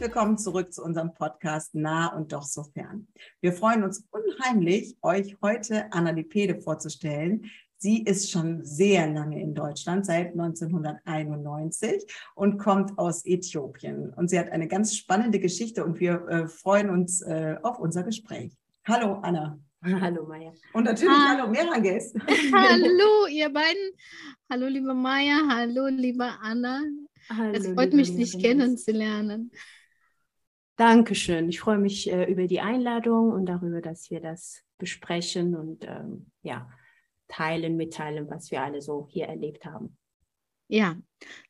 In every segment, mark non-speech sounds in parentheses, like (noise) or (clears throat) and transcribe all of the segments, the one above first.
Willkommen zurück zu unserem Podcast Nah und doch so fern. Wir freuen uns unheimlich, euch heute Anna Lipede vorzustellen. Sie ist schon sehr lange in Deutschland, seit 1991 und kommt aus Äthiopien. Und sie hat eine ganz spannende Geschichte und wir äh, freuen uns äh, auf unser Gespräch. Hallo Anna. (laughs) Hallo Maya. Und natürlich ha hallo Meranges. (laughs) (laughs) hallo ihr beiden. Hallo liebe Maya, hallo liebe Anna. Hallo, es freut mich, dich kennenzulernen. Dankeschön. Ich freue mich äh, über die Einladung und darüber, dass wir das besprechen und ähm, ja, teilen, mitteilen, was wir alle so hier erlebt haben. Ja,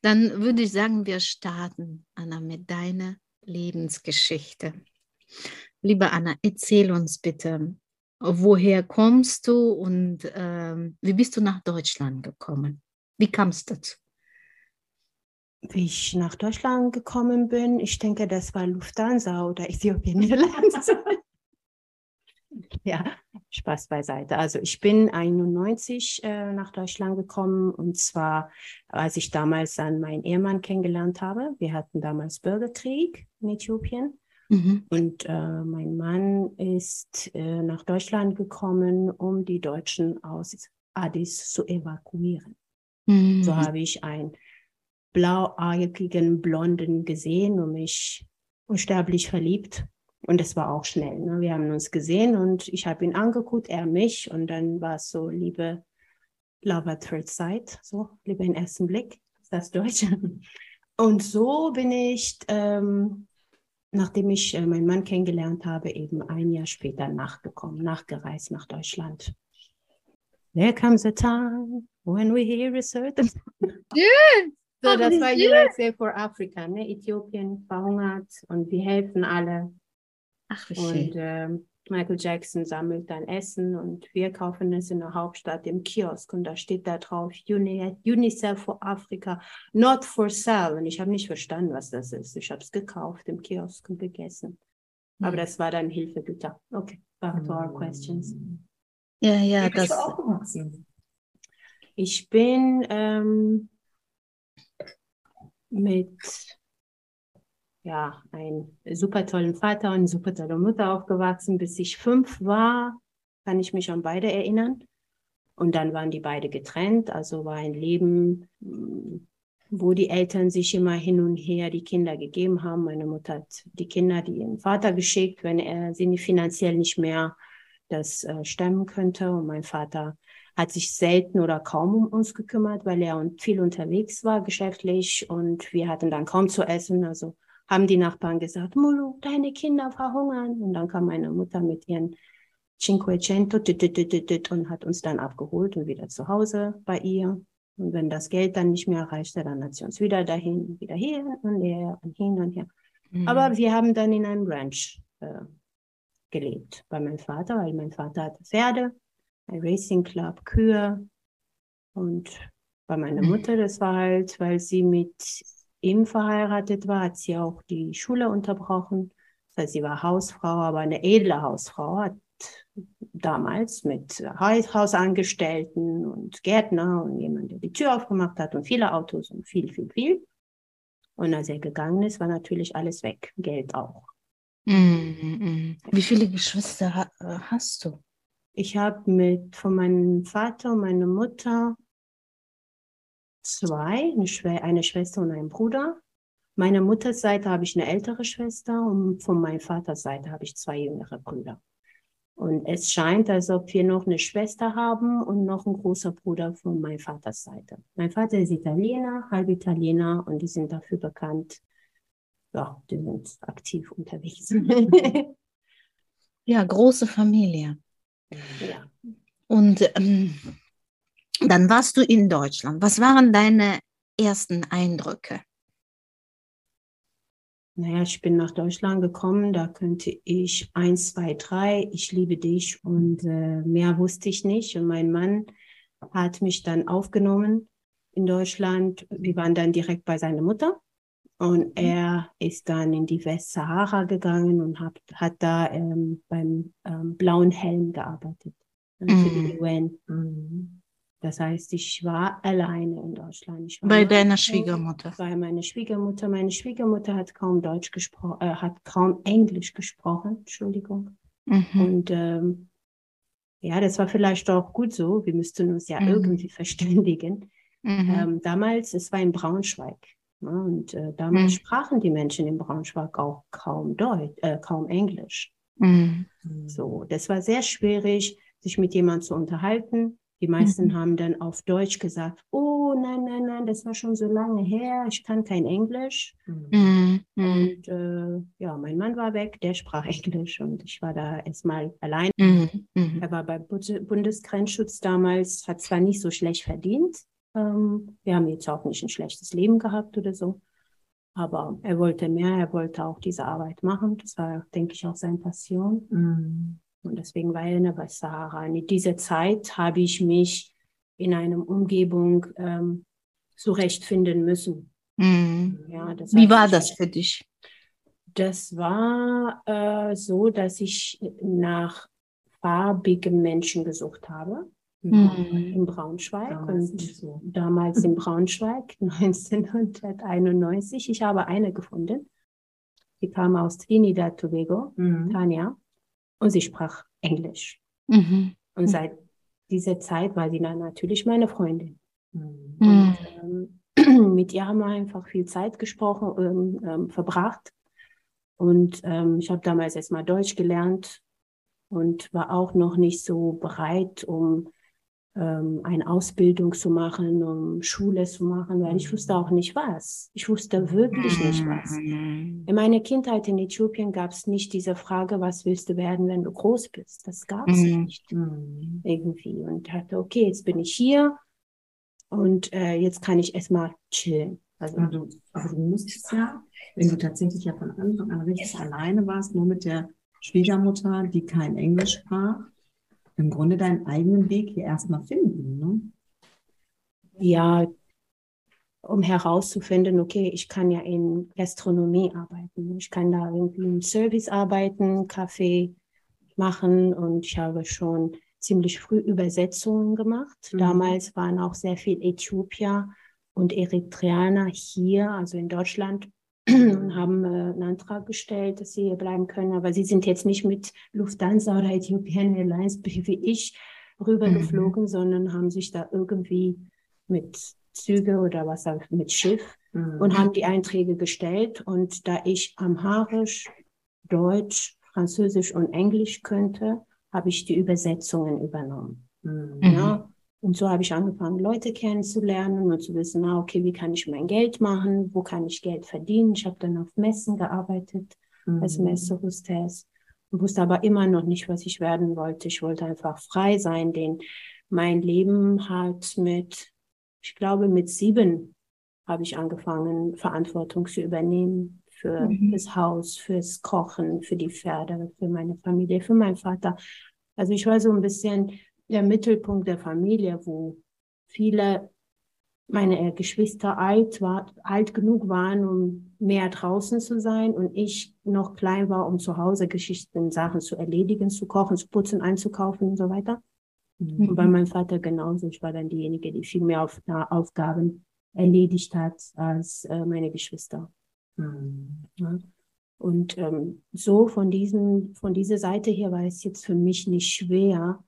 dann würde ich sagen, wir starten, Anna, mit deiner Lebensgeschichte. Liebe Anna, erzähl uns bitte, woher kommst du und ähm, wie bist du nach Deutschland gekommen? Wie kam es dazu? Wie ich nach Deutschland gekommen bin, ich denke, das war Lufthansa oder Äthiopien Airlines. (laughs) ja, Spaß beiseite. Also ich bin 91 äh, nach Deutschland gekommen und zwar, als ich damals dann meinen Ehemann kennengelernt habe. Wir hatten damals Bürgerkrieg in Äthiopien. Mhm. Und äh, mein Mann ist äh, nach Deutschland gekommen, um die Deutschen aus Addis zu evakuieren. Mhm. So habe ich einen blauäugigen Blonden gesehen und mich unsterblich verliebt. Und es war auch schnell. Ne? Wir haben uns gesehen und ich habe ihn angeguckt, er mich. Und dann war es so, liebe Love at First Sight, so, Liebe in ersten Blick, ist das Deutsch. (laughs) Und so bin ich ähm, nachdem ich äh, meinen Mann kennengelernt habe, eben ein Jahr später nachgekommen, nachgereist nach Deutschland. There comes a time when we hear a certain. Yeah. So, das war USA for Africa, ne? Äthiopien verhungert und wir helfen alle. Ach, wie schön. Und ähm, Michael Jackson sammelt dann Essen und wir kaufen es in der Hauptstadt im Kiosk und da steht da drauf UNICEF for Africa, not for sale. Und ich habe nicht verstanden, was das ist. Ich habe es gekauft im Kiosk und gegessen. Aber das war dann Hilfegüter. Okay, back to our questions. Ja, ja, Wie bist das. Du aufgewachsen? Ich bin ähm, mit ja, einen super tollen Vater und super tolle Mutter aufgewachsen. Bis ich fünf war, kann ich mich an beide erinnern. Und dann waren die beide getrennt. Also war ein Leben, wo die Eltern sich immer hin und her die Kinder gegeben haben. Meine Mutter hat die Kinder die ihren Vater geschickt, wenn er sie finanziell nicht mehr das äh, stemmen könnte. Und mein Vater hat sich selten oder kaum um uns gekümmert, weil er viel unterwegs war geschäftlich und wir hatten dann kaum zu essen. Also haben die Nachbarn gesagt, Mulu, deine Kinder verhungern. Und dann kam meine Mutter mit ihren Cinquecento und hat uns dann abgeholt und wieder zu Hause bei ihr. Und wenn das Geld dann nicht mehr reichte, dann hat sie uns wieder dahin, wieder hier und her und hin und her. Mhm. Aber wir haben dann in einem Ranch äh, gelebt bei meinem Vater, weil mein Vater hatte Pferde, Racing Club, Kühe. Und bei meiner mhm. Mutter, das war halt, weil sie mit ihm verheiratet war, hat sie auch die Schule unterbrochen. Das heißt, sie war Hausfrau, aber eine edle Hausfrau, hat damals mit Hausangestellten und Gärtner und jemand, der die Tür aufgemacht hat und viele Autos und viel, viel, viel. Und als er gegangen ist, war natürlich alles weg, Geld auch. Mm -mm. Wie viele Geschwister äh, hast du? Ich habe mit von meinem Vater und meiner Mutter zwei, eine, Schw eine Schwester und einen Bruder. Meiner Mutters Seite habe ich eine ältere Schwester und von meinem Vaters Seite habe ich zwei jüngere Brüder. Und es scheint, als ob wir noch eine Schwester haben und noch einen großer Bruder von meinem Vaters Seite. Mein Vater ist Italiener, halb Italiener und die sind dafür bekannt. Ja, die sind aktiv unterwegs. (laughs) (laughs) ja, große Familie. Ja. Und ähm, dann warst du in Deutschland. Was waren deine ersten Eindrücke? Naja, ich bin nach Deutschland gekommen, da könnte ich eins, zwei, drei, ich liebe dich und äh, mehr wusste ich nicht. Und mein Mann hat mich dann aufgenommen in Deutschland. Wir waren dann direkt bei seiner Mutter und mhm. er ist dann in die Westsahara gegangen und hat, hat da ähm, beim ähm, Blauen Helm gearbeitet äh, für die mhm. UN. Mhm. Das heißt, ich war alleine in Deutschland. bei deiner Schwiegermutter? Bei meiner Schwiegermutter. Meine Schwiegermutter hat kaum Deutsch gesprochen, äh, hat kaum Englisch gesprochen, Entschuldigung. Mhm. Und ähm, ja, das war vielleicht auch gut so. Wir müssten uns ja mhm. irgendwie (laughs) verständigen. Ähm, damals, es war in Braunschweig. Ne? Und äh, damals mhm. sprachen die Menschen in Braunschweig auch kaum Deutsch, äh, kaum Englisch. Mhm. So, das war sehr schwierig, sich mit jemandem zu unterhalten. Die meisten mhm. haben dann auf Deutsch gesagt, oh nein, nein, nein, das war schon so lange her, ich kann kein Englisch. Mhm. Und äh, ja, mein Mann war weg, der sprach (laughs) Englisch und ich war da erstmal allein. Mhm. mhm. Er war beim Bundesgrenzschutz damals, hat zwar nicht so schlecht verdient, ähm, wir haben jetzt auch nicht ein schlechtes Leben gehabt oder so, aber er wollte mehr, er wollte auch diese Arbeit machen. Das war, denke ich, auch seine Passion. Mhm. Und deswegen war er in der Westsahara. In dieser Zeit habe ich mich in einer Umgebung ähm, zurechtfinden müssen. Mhm. Ja, Wie war das für dich? Das war äh, so, dass ich nach farbigen Menschen gesucht habe. Mhm. In Braunschweig damals und so. damals in (laughs) Braunschweig (laughs) 1991. Ich habe eine gefunden. Die kam aus Trinidad Tobago, mhm. Tanja und sie sprach Englisch. Mhm. Und seit dieser Zeit war sie dann natürlich meine Freundin. Mhm. Und, ähm, (clears throat) mit ihr haben wir einfach viel Zeit gesprochen, ähm, ähm, verbracht. Und ähm, ich habe damals erstmal Deutsch gelernt und war auch noch nicht so bereit, um ähm, eine Ausbildung zu machen, um Schule zu machen, weil ich wusste auch nicht was. Ich wusste wirklich nicht was. In meiner Kindheit in Äthiopien gab es nicht diese Frage, was willst du werden, wenn du groß bist. Das gab es mhm. nicht mhm. irgendwie. Und dachte, okay, jetzt bin ich hier und äh, jetzt kann ich erstmal chillen. Also, aber du, aber du musstest ja, wenn du tatsächlich ja von Anfang an richtig alleine warst, nur mit der Schwiegermutter, die kein Englisch sprach, im Grunde deinen eigenen Weg hier erstmal finden. Ne? Ja, um herauszufinden, okay, ich kann ja in Gastronomie arbeiten. Ich kann da irgendwie im Service arbeiten, Kaffee machen und ich habe schon ziemlich früh Übersetzungen gemacht. Mhm. Damals waren auch sehr viele Äthiopier und Eritreaner hier, also in Deutschland, und haben äh, einen Antrag gestellt, dass sie hier bleiben können. Aber sie sind jetzt nicht mit Lufthansa oder Ethiopian Airlines (laughs) wie ich rübergeflogen, mhm. sondern haben sich da irgendwie mit Züge oder was auch mit Schiff mhm. und haben die Einträge gestellt. Und da ich Amharisch, Deutsch, Französisch und Englisch könnte, habe ich die Übersetzungen übernommen. Mhm. Ja, und so habe ich angefangen, Leute kennenzulernen und zu wissen, ah, okay, wie kann ich mein Geld machen? Wo kann ich Geld verdienen? Ich habe dann auf Messen gearbeitet mhm. als Messehostess und wusste aber immer noch nicht, was ich werden wollte. Ich wollte einfach frei sein, denn mein Leben hat mit, ich glaube, mit sieben habe ich angefangen, Verantwortung zu übernehmen für mhm. das Haus, fürs Kochen, für die Pferde, für meine Familie, für meinen Vater. Also ich war so ein bisschen der Mittelpunkt der Familie, wo viele meine Geschwister alt, war, alt genug waren, um mehr draußen zu sein und ich noch klein war, um zu Hause Geschichten, Sachen zu erledigen, zu kochen, zu putzen, einzukaufen und so weiter. Mhm. Und bei meinem Vater genauso. Ich war dann diejenige, die viel mehr auf, Aufgaben erledigt hat als äh, meine Geschwister. Mhm. Ja. Und ähm, so von diesen, von dieser Seite her war es jetzt für mich nicht schwer,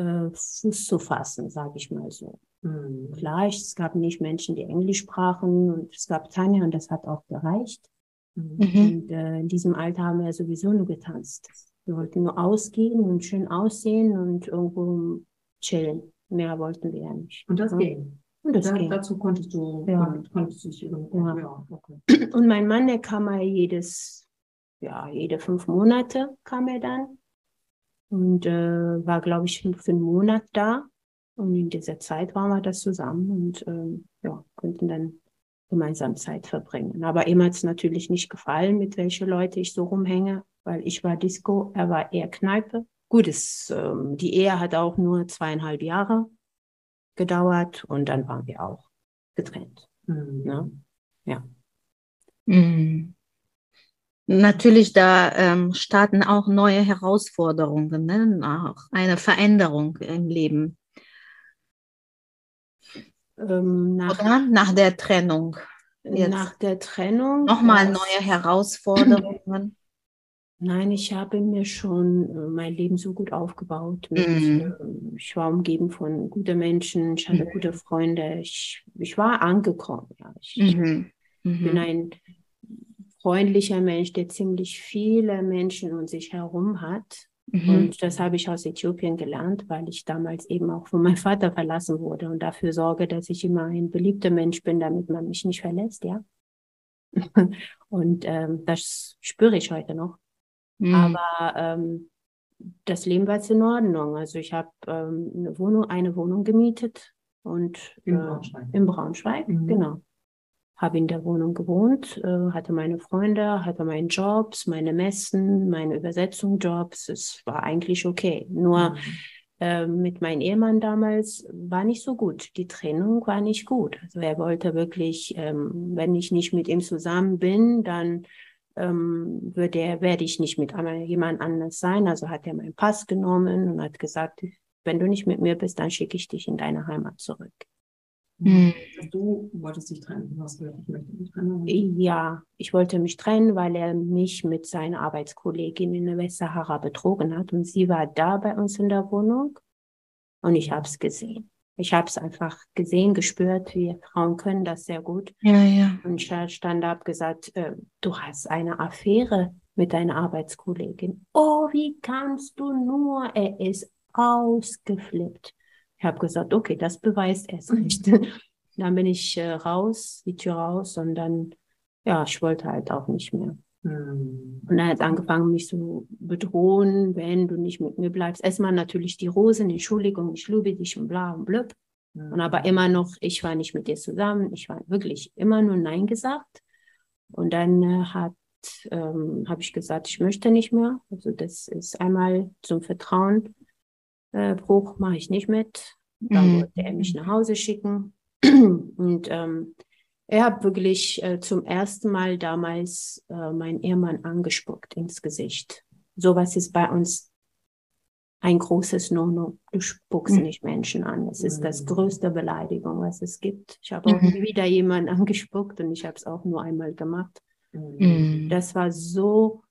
äh, Fuß zu fassen, sage ich mal so. Mhm. Klar, es gab nicht Menschen, die Englisch sprachen und es gab Tanja und das hat auch gereicht. Mhm. Und äh, in diesem Alter haben wir sowieso nur getanzt. Wir wollten nur ausgehen und schön aussehen und irgendwo chillen. Mehr wollten wir ja nicht. Und das ja. ging. Und das da, ging. Dazu konntest du, ja. konntest du dich irgendwo. Ja. ja okay. Und mein Mann, der kam mal jedes, ja, jede fünf Monate kam er dann und äh, war, glaube ich, für einen Monat da. Und in dieser Zeit waren wir das zusammen und äh, ja, konnten dann gemeinsam Zeit verbringen. Aber ihm hat es natürlich nicht gefallen, mit welchen Leuten ich so rumhänge, weil ich war Disco, er war eher Kneipe. Gut, es, ähm, die Ehe hat auch nur zweieinhalb Jahre gedauert und dann waren wir auch getrennt. Mhm. Ne? Ja. Mhm. Natürlich, da ähm, starten auch neue Herausforderungen, ne? auch eine Veränderung im Leben. Ähm, nach, Oder nach der Trennung. Jetzt. Nach der Trennung. Nochmal neue Herausforderungen. (clears throat) Nein, ich habe mir schon äh, mein Leben so gut aufgebaut. Mit, mm. ich war umgeben von guten Menschen, ich hatte mm. gute Freunde. Ich, ich war angekommen. Ja. Ich mm -hmm. bin ein freundlicher Mensch, der ziemlich viele Menschen um sich herum hat. Mhm. Und das habe ich aus Äthiopien gelernt, weil ich damals eben auch von meinem Vater verlassen wurde und dafür sorge, dass ich immer ein beliebter Mensch bin, damit man mich nicht verlässt, ja. (laughs) und ähm, das spüre ich heute noch. Mhm. Aber ähm, das Leben war jetzt in Ordnung. Also ich habe ähm, eine Wohnung, eine Wohnung gemietet und in äh, Braunschweig. In Braunschweig, mhm. genau habe in der Wohnung gewohnt, äh, hatte meine Freunde, hatte meine Jobs, meine Messen, meine Übersetzungsjobs. Es war eigentlich okay. Nur mhm. äh, mit meinem Ehemann damals war nicht so gut. Die Trennung war nicht gut. Also er wollte wirklich, ähm, wenn ich nicht mit ihm zusammen bin, dann ähm, würde er, werde ich nicht mit jemand anders sein. Also hat er meinen Pass genommen und hat gesagt, wenn du nicht mit mir bist, dann schicke ich dich in deine Heimat zurück. Mhm. Du wolltest dich trennen. Du hast gesagt, ich möchte mich trennen. Ja, ich wollte mich trennen, weil er mich mit seiner Arbeitskollegin in der Westsahara betrogen hat. Und sie war da bei uns in der Wohnung. Und ich habe es gesehen. Ich habe es einfach gesehen, gespürt. Wir Frauen können das sehr gut. Ja, ja. Und ich stand ab gesagt, äh, du hast eine Affäre mit deiner Arbeitskollegin. Oh, wie kannst du nur? Er ist ausgeflippt. Ich habe gesagt, okay, das beweist es nicht. (laughs) dann bin ich äh, raus, die Tür raus und dann, ja, ich wollte halt auch nicht mehr. Mhm. Und er hat angefangen, mich zu bedrohen, wenn du nicht mit mir bleibst. Erstmal natürlich die Rosen, Entschuldigung, ich liebe dich und bla und blöb. Mhm. Und aber immer noch, ich war nicht mit dir zusammen. Ich war wirklich immer nur Nein gesagt. Und dann äh, hat, ähm, habe ich gesagt, ich möchte nicht mehr. Also das ist einmal zum Vertrauen äh, Bruch mache ich nicht mit. Dann mhm. wollte er mich nach Hause schicken. (clears throat) Und ähm, er hat wirklich äh, zum ersten Mal damals äh, meinen Ehemann angespuckt ins Gesicht. Sowas ist bei uns ein großes No-No. Du spuckst mhm. nicht Menschen an. Es ist das mhm. größte Beleidigung, was es gibt. Ich habe auch mhm. wieder jemanden (laughs) angespuckt und ich habe es auch nur einmal gemacht. Mhm. Das war so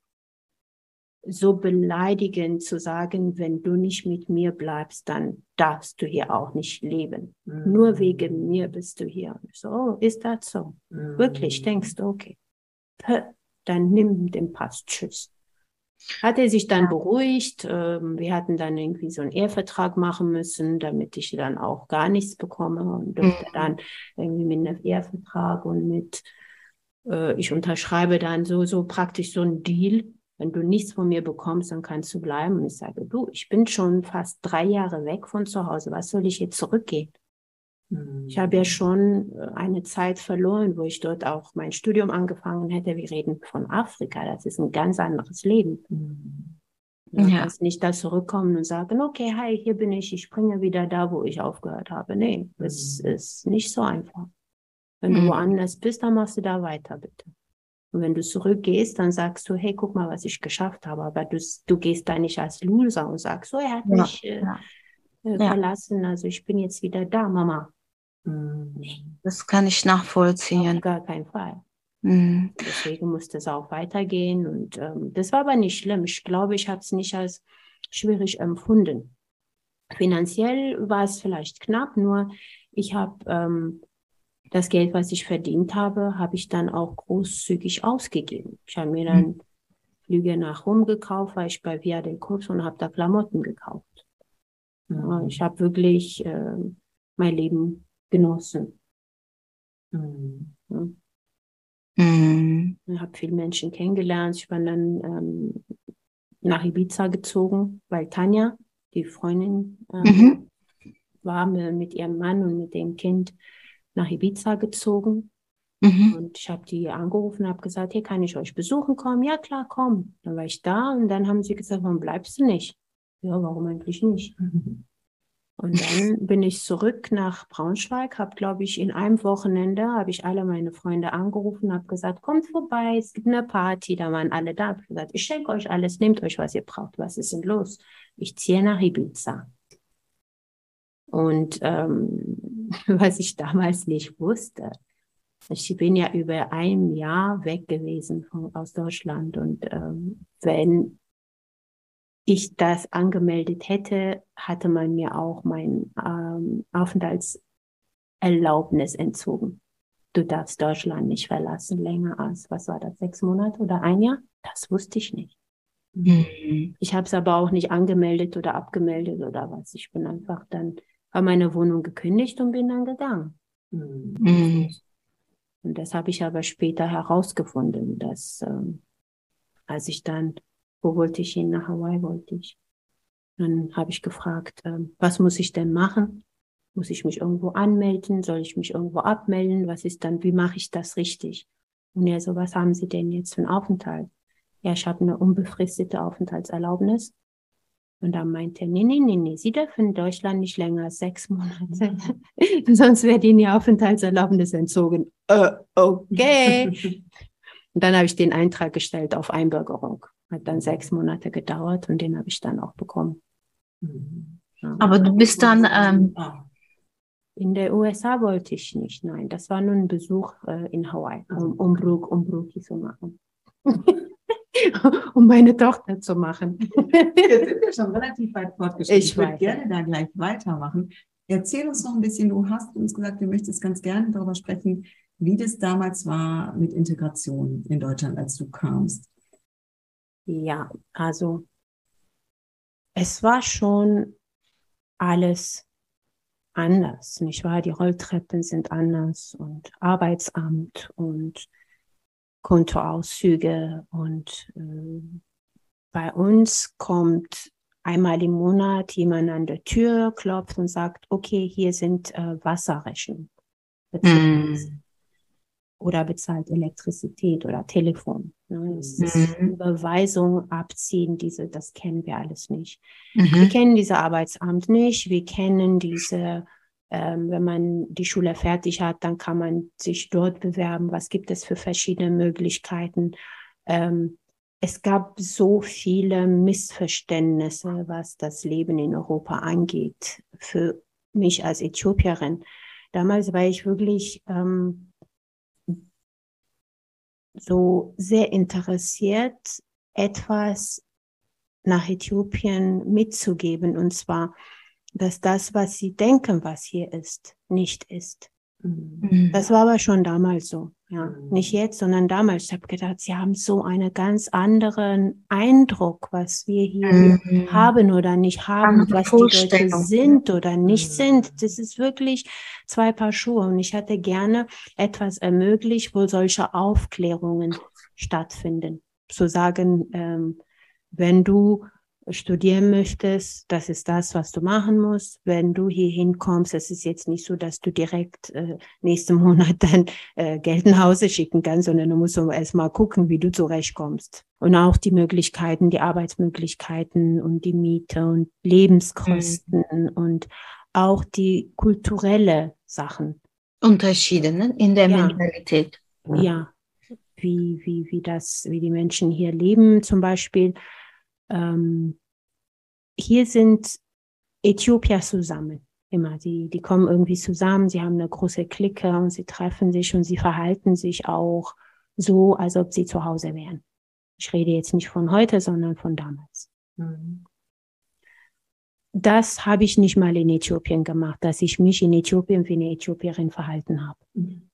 so beleidigend zu sagen, wenn du nicht mit mir bleibst, dann darfst du hier auch nicht leben. Mhm. Nur wegen mir bist du hier. so, oh, ist das so? Mhm. Wirklich, denkst du, okay, dann nimm den Pass, tschüss. Hat er sich dann beruhigt. Ähm, wir hatten dann irgendwie so einen Ehevertrag machen müssen, damit ich dann auch gar nichts bekomme und durfte mhm. dann irgendwie mit einem Ehevertrag und mit, äh, ich unterschreibe dann so, so praktisch so einen Deal wenn du nichts von mir bekommst, dann kannst du bleiben. Und ich sage, du, ich bin schon fast drei Jahre weg von zu Hause. Was soll ich jetzt zurückgehen? Mhm. Ich habe ja schon äh, eine Zeit verloren, wo ich dort auch mein Studium angefangen hätte. Wir reden von Afrika. Das ist ein ganz anderes Leben. Mhm. Du ja. kannst nicht da zurückkommen und sagen, okay, hi, hier bin ich, ich springe wieder da, wo ich aufgehört habe. Nee, mhm. das ist nicht so einfach. Wenn du mhm. woanders bist, dann machst du da weiter, bitte. Und wenn du zurückgehst, dann sagst du, hey, guck mal, was ich geschafft habe. Aber du, du gehst da nicht als Loser und sagst, so, er hat ja, mich äh, ja. äh, verlassen, also ich bin jetzt wieder da, Mama. Mhm. Das kann ich nachvollziehen. Auf gar keinen Fall. Mhm. Deswegen musste es auch weitergehen. Und ähm, das war aber nicht schlimm. Ich glaube, ich habe es nicht als schwierig empfunden. Finanziell war es vielleicht knapp, nur ich habe ähm, das Geld, was ich verdient habe, habe ich dann auch großzügig ausgegeben. Ich habe mir dann mhm. Flüge nach Rom gekauft, weil ich bei Via del Kurs und habe da Klamotten gekauft. Ja, ich habe wirklich äh, mein Leben genossen. Mhm. Ja. Mhm. Ich habe viele Menschen kennengelernt. Ich bin dann ähm, nach Ibiza gezogen, weil Tanja, die Freundin, mhm. war mit ihrem Mann und mit dem Kind nach Ibiza gezogen. Mhm. Und ich habe die angerufen und habe gesagt, hier kann ich euch besuchen kommen? Ja, klar, komm. Dann war ich da und dann haben sie gesagt, warum bleibst du nicht? Ja, warum eigentlich nicht? (laughs) Und dann bin ich zurück nach Braunschweig, habe, glaube ich, in einem Wochenende, habe ich alle meine Freunde angerufen, habe gesagt, kommt vorbei, es gibt eine Party, da waren alle da. Ich gesagt, ich schenke euch alles, nehmt euch, was ihr braucht. Was ist denn los? Ich ziehe nach Ibiza. Und ähm, (laughs) was ich damals nicht wusste, ich bin ja über ein Jahr weg gewesen von, aus Deutschland und ähm, wenn ich das angemeldet hätte, hatte man mir auch mein ähm, Aufenthaltserlaubnis entzogen. Du darfst Deutschland nicht verlassen länger als, was war das, sechs Monate oder ein Jahr? Das wusste ich nicht. Mhm. Ich habe es aber auch nicht angemeldet oder abgemeldet oder was. Ich bin einfach dann, habe meine Wohnung gekündigt und bin dann gegangen. Mhm. Und das habe ich aber später herausgefunden, dass ähm, als ich dann, wo wollte ich hin? Nach Hawaii wollte ich. Dann habe ich gefragt, ähm, was muss ich denn machen? Muss ich mich irgendwo anmelden? Soll ich mich irgendwo abmelden? Was ist dann, wie mache ich das richtig? Und er so, was haben Sie denn jetzt für einen Aufenthalt? Ja, ich habe eine unbefristete Aufenthaltserlaubnis. Und dann meinte er, nee, nee, nee, nee, Sie dürfen in Deutschland nicht länger als sechs Monate. (laughs) Sonst wird Ihnen die Aufenthaltserlaubnis entzogen. Äh, okay. und dann habe ich den Eintrag gestellt auf Einbürgerung. Hat dann sechs Monate gedauert und den habe ich dann auch bekommen. Ja. Aber du bist dann... Ähm in der USA wollte ich nicht, nein. Das war nur ein Besuch äh, in Hawaii, um Umbruch, Umbruch zu machen. (laughs) (laughs) um meine Tochter zu machen. (laughs) Jetzt sind wir schon relativ weit fortgeschritten. Ich, ich würde gerne da gleich weitermachen. Erzähl uns noch ein bisschen, du hast uns gesagt, du möchtest ganz gerne darüber sprechen, wie das damals war mit Integration in Deutschland, als du kamst. Ja, also es war schon alles anders, nicht wahr? Die Rolltreppen sind anders und Arbeitsamt und Kontoauszüge und äh, bei uns kommt einmal im Monat jemand an der Tür, klopft und sagt, okay, hier sind äh, Wasserrechnungen. Mm. Oder bezahlt Elektrizität oder Telefon. Ne? Das ist mm. Überweisung, Abziehen, diese, das kennen wir alles nicht. Mm -hmm. Wir kennen diese Arbeitsamt nicht, wir kennen diese ähm, wenn man die Schule fertig hat, dann kann man sich dort bewerben. Was gibt es für verschiedene Möglichkeiten? Ähm, es gab so viele Missverständnisse, was das Leben in Europa angeht, für mich als Äthiopierin. Damals war ich wirklich ähm, so sehr interessiert, etwas nach Äthiopien mitzugeben. Und zwar dass das, was sie denken, was hier ist, nicht ist. Mhm. Das war aber schon damals so. Ja, mhm. nicht jetzt, sondern damals. Ich habe gedacht, sie haben so einen ganz anderen Eindruck, was wir hier mhm. haben oder nicht haben, was die Leute sind oder nicht mhm. sind. Das ist wirklich zwei Paar Schuhe. Und ich hatte gerne etwas ermöglicht, wo solche Aufklärungen stattfinden. Zu sagen, ähm, wenn du studieren möchtest, das ist das, was du machen musst. Wenn du hier hinkommst, es ist jetzt nicht so, dass du direkt äh, nächsten (laughs) Monat dann äh, Geld nach Hause schicken kannst, sondern du musst erst mal gucken, wie du zurechtkommst. Und auch die Möglichkeiten, die Arbeitsmöglichkeiten und die Miete und Lebenskosten mhm. und auch die kulturelle Sachen. Unterschiede ne? in der ja. Mentalität. Ja, wie, wie, wie das, wie die Menschen hier leben zum Beispiel ähm, hier sind Äthiopier zusammen. Immer, die, die kommen irgendwie zusammen, sie haben eine große Clique und sie treffen sich und sie verhalten sich auch so, als ob sie zu Hause wären. Ich rede jetzt nicht von heute, sondern von damals. Mhm. Das habe ich nicht mal in Äthiopien gemacht, dass ich mich in Äthiopien wie eine Äthiopierin verhalten habe. Mhm.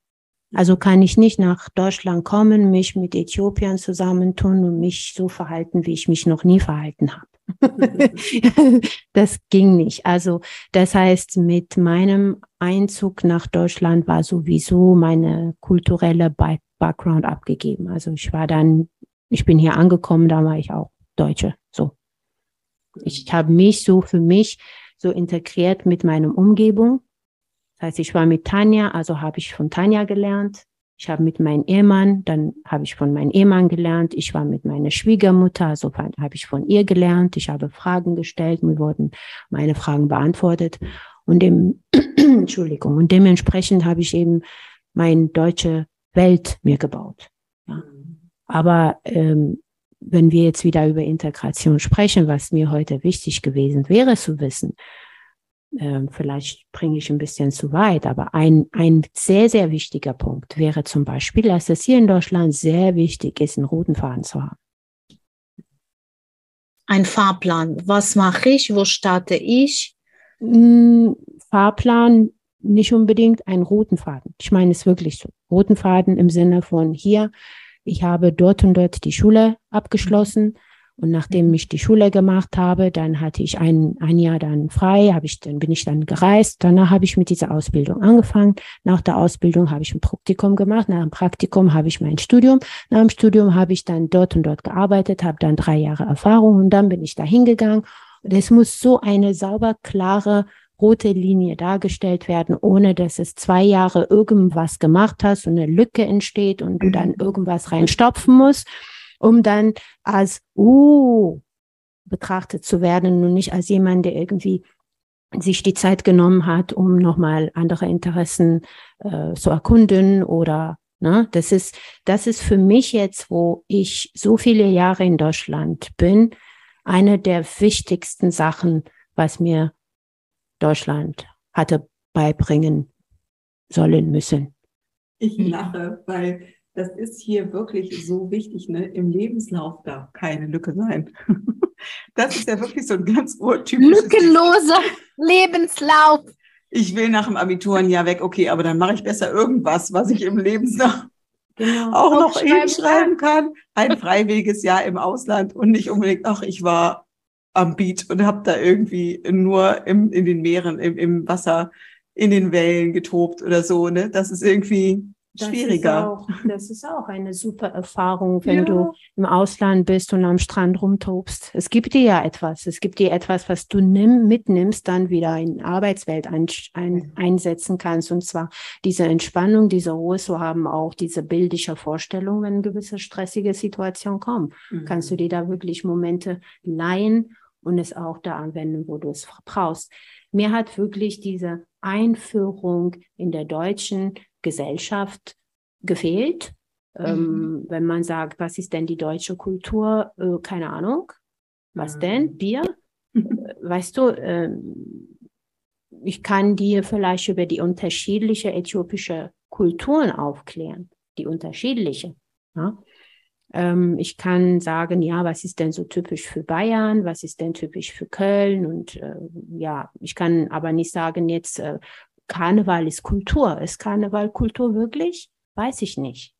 Also kann ich nicht nach Deutschland kommen, mich mit Äthiopiern zusammentun und mich so verhalten, wie ich mich noch nie verhalten habe. (laughs) das ging nicht. Also das heißt, mit meinem Einzug nach Deutschland war sowieso meine kulturelle Background abgegeben. Also ich war dann, ich bin hier angekommen, da war ich auch Deutsche. So. Ich habe mich so für mich so integriert mit meiner Umgebung das heißt, ich war mit Tanja, also habe ich von Tanja gelernt. Ich habe mit meinem Ehemann, dann habe ich von meinem Ehemann gelernt. Ich war mit meiner Schwiegermutter, also habe ich von ihr gelernt. Ich habe Fragen gestellt, mir wurden meine Fragen beantwortet. Und dem, (clears throat) Entschuldigung, und dementsprechend habe ich eben meine deutsche Welt mir gebaut. Ja. Aber ähm, wenn wir jetzt wieder über Integration sprechen, was mir heute wichtig gewesen wäre zu wissen, ähm, vielleicht bringe ich ein bisschen zu weit, aber ein, ein sehr, sehr wichtiger Punkt wäre zum Beispiel, dass es hier in Deutschland sehr wichtig ist, einen roten Faden zu haben. Ein Fahrplan. Was mache ich? Wo starte ich? Hm, Fahrplan nicht unbedingt einen roten Faden. Ich meine es wirklich so. Roten Faden im Sinne von hier, ich habe dort und dort die Schule abgeschlossen und nachdem ich die Schule gemacht habe, dann hatte ich ein, ein Jahr dann frei, habe ich, dann bin ich dann gereist. Danach habe ich mit dieser Ausbildung angefangen. Nach der Ausbildung habe ich ein Praktikum gemacht. Nach dem Praktikum habe ich mein Studium. Nach dem Studium habe ich dann dort und dort gearbeitet, habe dann drei Jahre Erfahrung und dann bin ich da hingegangen. Und es muss so eine sauber, klare, rote Linie dargestellt werden, ohne dass es zwei Jahre irgendwas gemacht hast und eine Lücke entsteht und du dann mhm. irgendwas reinstopfen musst um dann als, uh, betrachtet zu werden und nicht als jemand, der irgendwie sich die Zeit genommen hat, um nochmal andere Interessen äh, zu erkunden oder ne, das ist, das ist für mich jetzt, wo ich so viele Jahre in Deutschland bin, eine der wichtigsten Sachen, was mir Deutschland hatte beibringen sollen müssen. Ich lache, weil das ist hier wirklich so wichtig. Ne? Im Lebenslauf darf keine Lücke sein. (laughs) Das ist ja wirklich so ein ganz urtypisches. Lückenloser Lebenslauf. Ich will nach dem Abitur ein Jahr weg, okay, aber dann mache ich besser irgendwas, was ich im Lebenslauf genau. auch noch hinschreiben kann. Ein freiwilliges Jahr im Ausland und nicht unbedingt, ach, ich war am Beat und habe da irgendwie nur im, in den Meeren, im, im Wasser, in den Wellen getobt oder so. Ne? Das ist irgendwie, das schwieriger. Ist auch, das ist auch eine super Erfahrung, wenn ja. du im Ausland bist und am Strand rumtobst. Es gibt dir ja etwas. Es gibt dir etwas, was du nimm, mitnimmst, dann wieder in die Arbeitswelt ein, ein, einsetzen kannst. Und zwar diese Entspannung, diese Ruhe zu haben, auch diese bildliche Vorstellung, wenn gewisse stressige Situationen kommen. Mhm. Kannst du dir da wirklich Momente leihen und es auch da anwenden, wo du es brauchst. Mir hat wirklich diese Einführung in der deutschen Gesellschaft gefehlt. Ähm, mhm. Ähm, wenn man sagt, was ist denn die deutsche Kultur? Äh, keine Ahnung. Was mhm. denn? Bier? weißt du, äh, ich kann dir vielleicht über die unterschiedliche äthiopische Kulturen aufklären, die unterschiedliche. Ja? Ähm, ich kann sagen, ja, was ist denn so typisch für Bayern, was ist denn typisch für Köln und äh, ja, ich kann aber nicht sagen jetzt, äh, Karneval ist Kultur. Ist Karneval Kultur wirklich? Weiß ich nicht.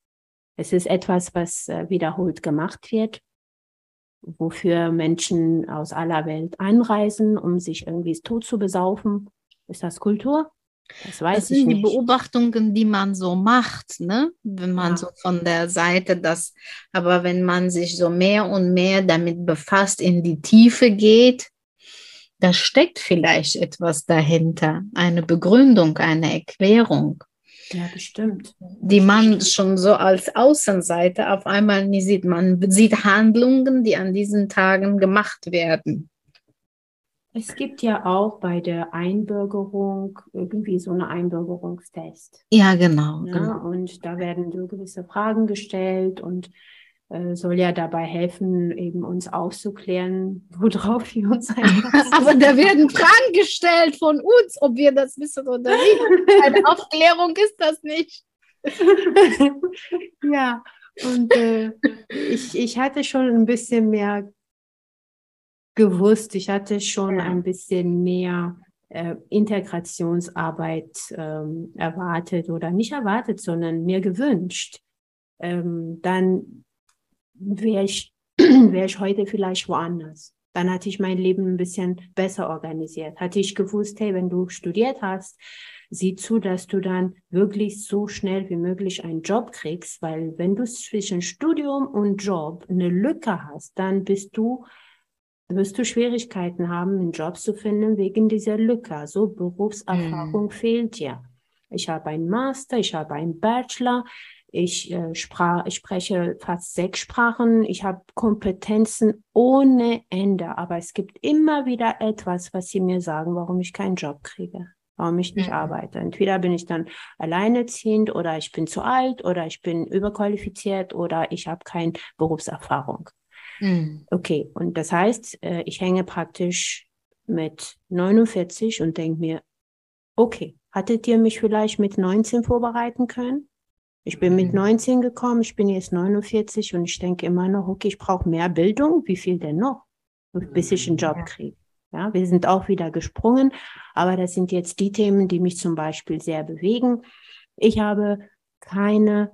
Es ist etwas, was äh, wiederholt gemacht wird, wofür Menschen aus aller Welt anreisen, um sich irgendwie tot zu besaufen. Ist das Kultur? Das weiß das sind die Beobachtungen, die man so macht, ne? wenn man ja. so von der Seite das, aber wenn man sich so mehr und mehr damit befasst, in die Tiefe geht, da steckt vielleicht etwas dahinter, eine Begründung, eine Erklärung. Ja, bestimmt. Die man schon so als Außenseiter auf einmal nie sieht. Man sieht Handlungen, die an diesen Tagen gemacht werden. Es gibt ja auch bei der Einbürgerung irgendwie so eine Einbürgerungstest. Ja, genau. Ja, genau. Und da werden so gewisse Fragen gestellt und soll ja dabei helfen, eben uns aufzuklären, (laughs) worauf wir uns (laughs) einlassen. Aber da werden Fragen gestellt von uns, ob wir das wissen oder nicht. Eine (laughs) Aufklärung ist das nicht. ja, und äh, ich, ich hatte schon ein bisschen mehr gewusst, ich hatte schon ein bisschen mehr äh, Integrationsarbeit ähm, erwartet oder nicht erwartet, sondern mir gewünscht. Ähm, dann wäre ich, (clears throat) wäre ich heute vielleicht woanders. Dann hatte ich mein Leben ein bisschen besser organisiert. Hatte ich gewusst, hey, wenn du studiert hast, sieh zu, dass du dann wirklich so schnell wie möglich einen Job kriegst, weil wenn du zwischen Studium und Job eine Lücke hast, dann bist du wirst du Schwierigkeiten haben, einen Job zu finden wegen dieser Lücke. Also Berufserfahrung mm. fehlt dir. Ich habe einen Master, ich habe einen Bachelor, Ich, äh, sprach, ich spreche fast sechs Sprachen. Ich habe Kompetenzen ohne Ende. Aber es gibt immer wieder etwas, was sie mir sagen, warum ich keinen Job kriege, warum ich nicht mhm. arbeite. Entweder bin ich dann alleinerziehend oder ich bin zu alt oder ich bin überqualifiziert oder ich habe keine Berufserfahrung. Mhm. Okay, und das heißt, äh, ich hänge praktisch mit 49 und denke mir, okay, hattet ihr mich vielleicht mit 19 vorbereiten können? Ich bin mit 19 mhm. gekommen, ich bin jetzt 49 und ich denke immer noch, okay, ich brauche mehr Bildung. Wie viel denn noch, bis ich einen Job kriege? Ja, wir sind auch wieder gesprungen, aber das sind jetzt die Themen, die mich zum Beispiel sehr bewegen. Ich habe keine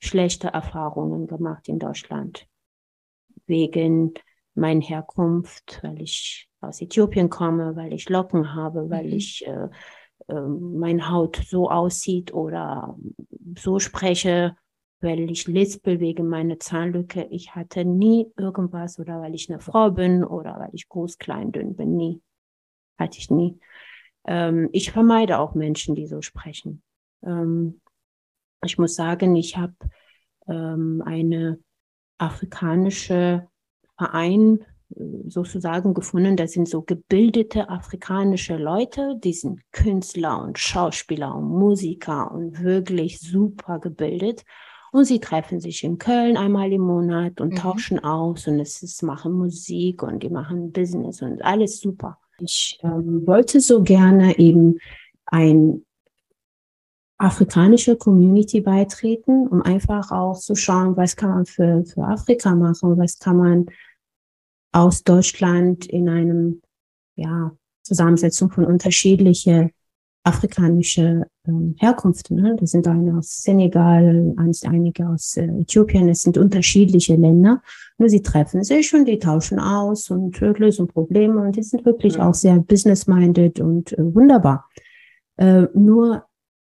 schlechte Erfahrungen gemacht in Deutschland wegen meiner Herkunft, weil ich aus Äthiopien komme, weil ich Locken habe, weil mhm. ich äh, meine Haut so aussieht oder so spreche, weil ich lispel wegen meiner Zahnlücke. Ich hatte nie irgendwas oder weil ich eine Frau bin oder weil ich groß, klein, dünn bin. Nie. Hatte ich nie. Ähm, ich vermeide auch Menschen, die so sprechen. Ähm, ich muss sagen, ich habe ähm, eine afrikanische Verein sozusagen gefunden, das sind so gebildete afrikanische Leute, die sind Künstler und Schauspieler und Musiker und wirklich super gebildet. Und sie treffen sich in Köln einmal im Monat und mhm. tauschen aus und es ist, machen Musik und die machen Business und alles super. Ich ähm, wollte so gerne eben ein afrikanische Community beitreten, um einfach auch zu schauen, was kann man für, für Afrika machen, was kann man aus Deutschland in einem, ja, Zusammensetzung von unterschiedliche afrikanische ähm, Herkunft. Ne? Das sind eine aus Senegal, einige aus äh, Äthiopien. Es sind unterschiedliche Länder. Nur sie treffen sich und die tauschen aus und lösen Probleme und die sind wirklich ja. auch sehr business-minded und äh, wunderbar. Äh, nur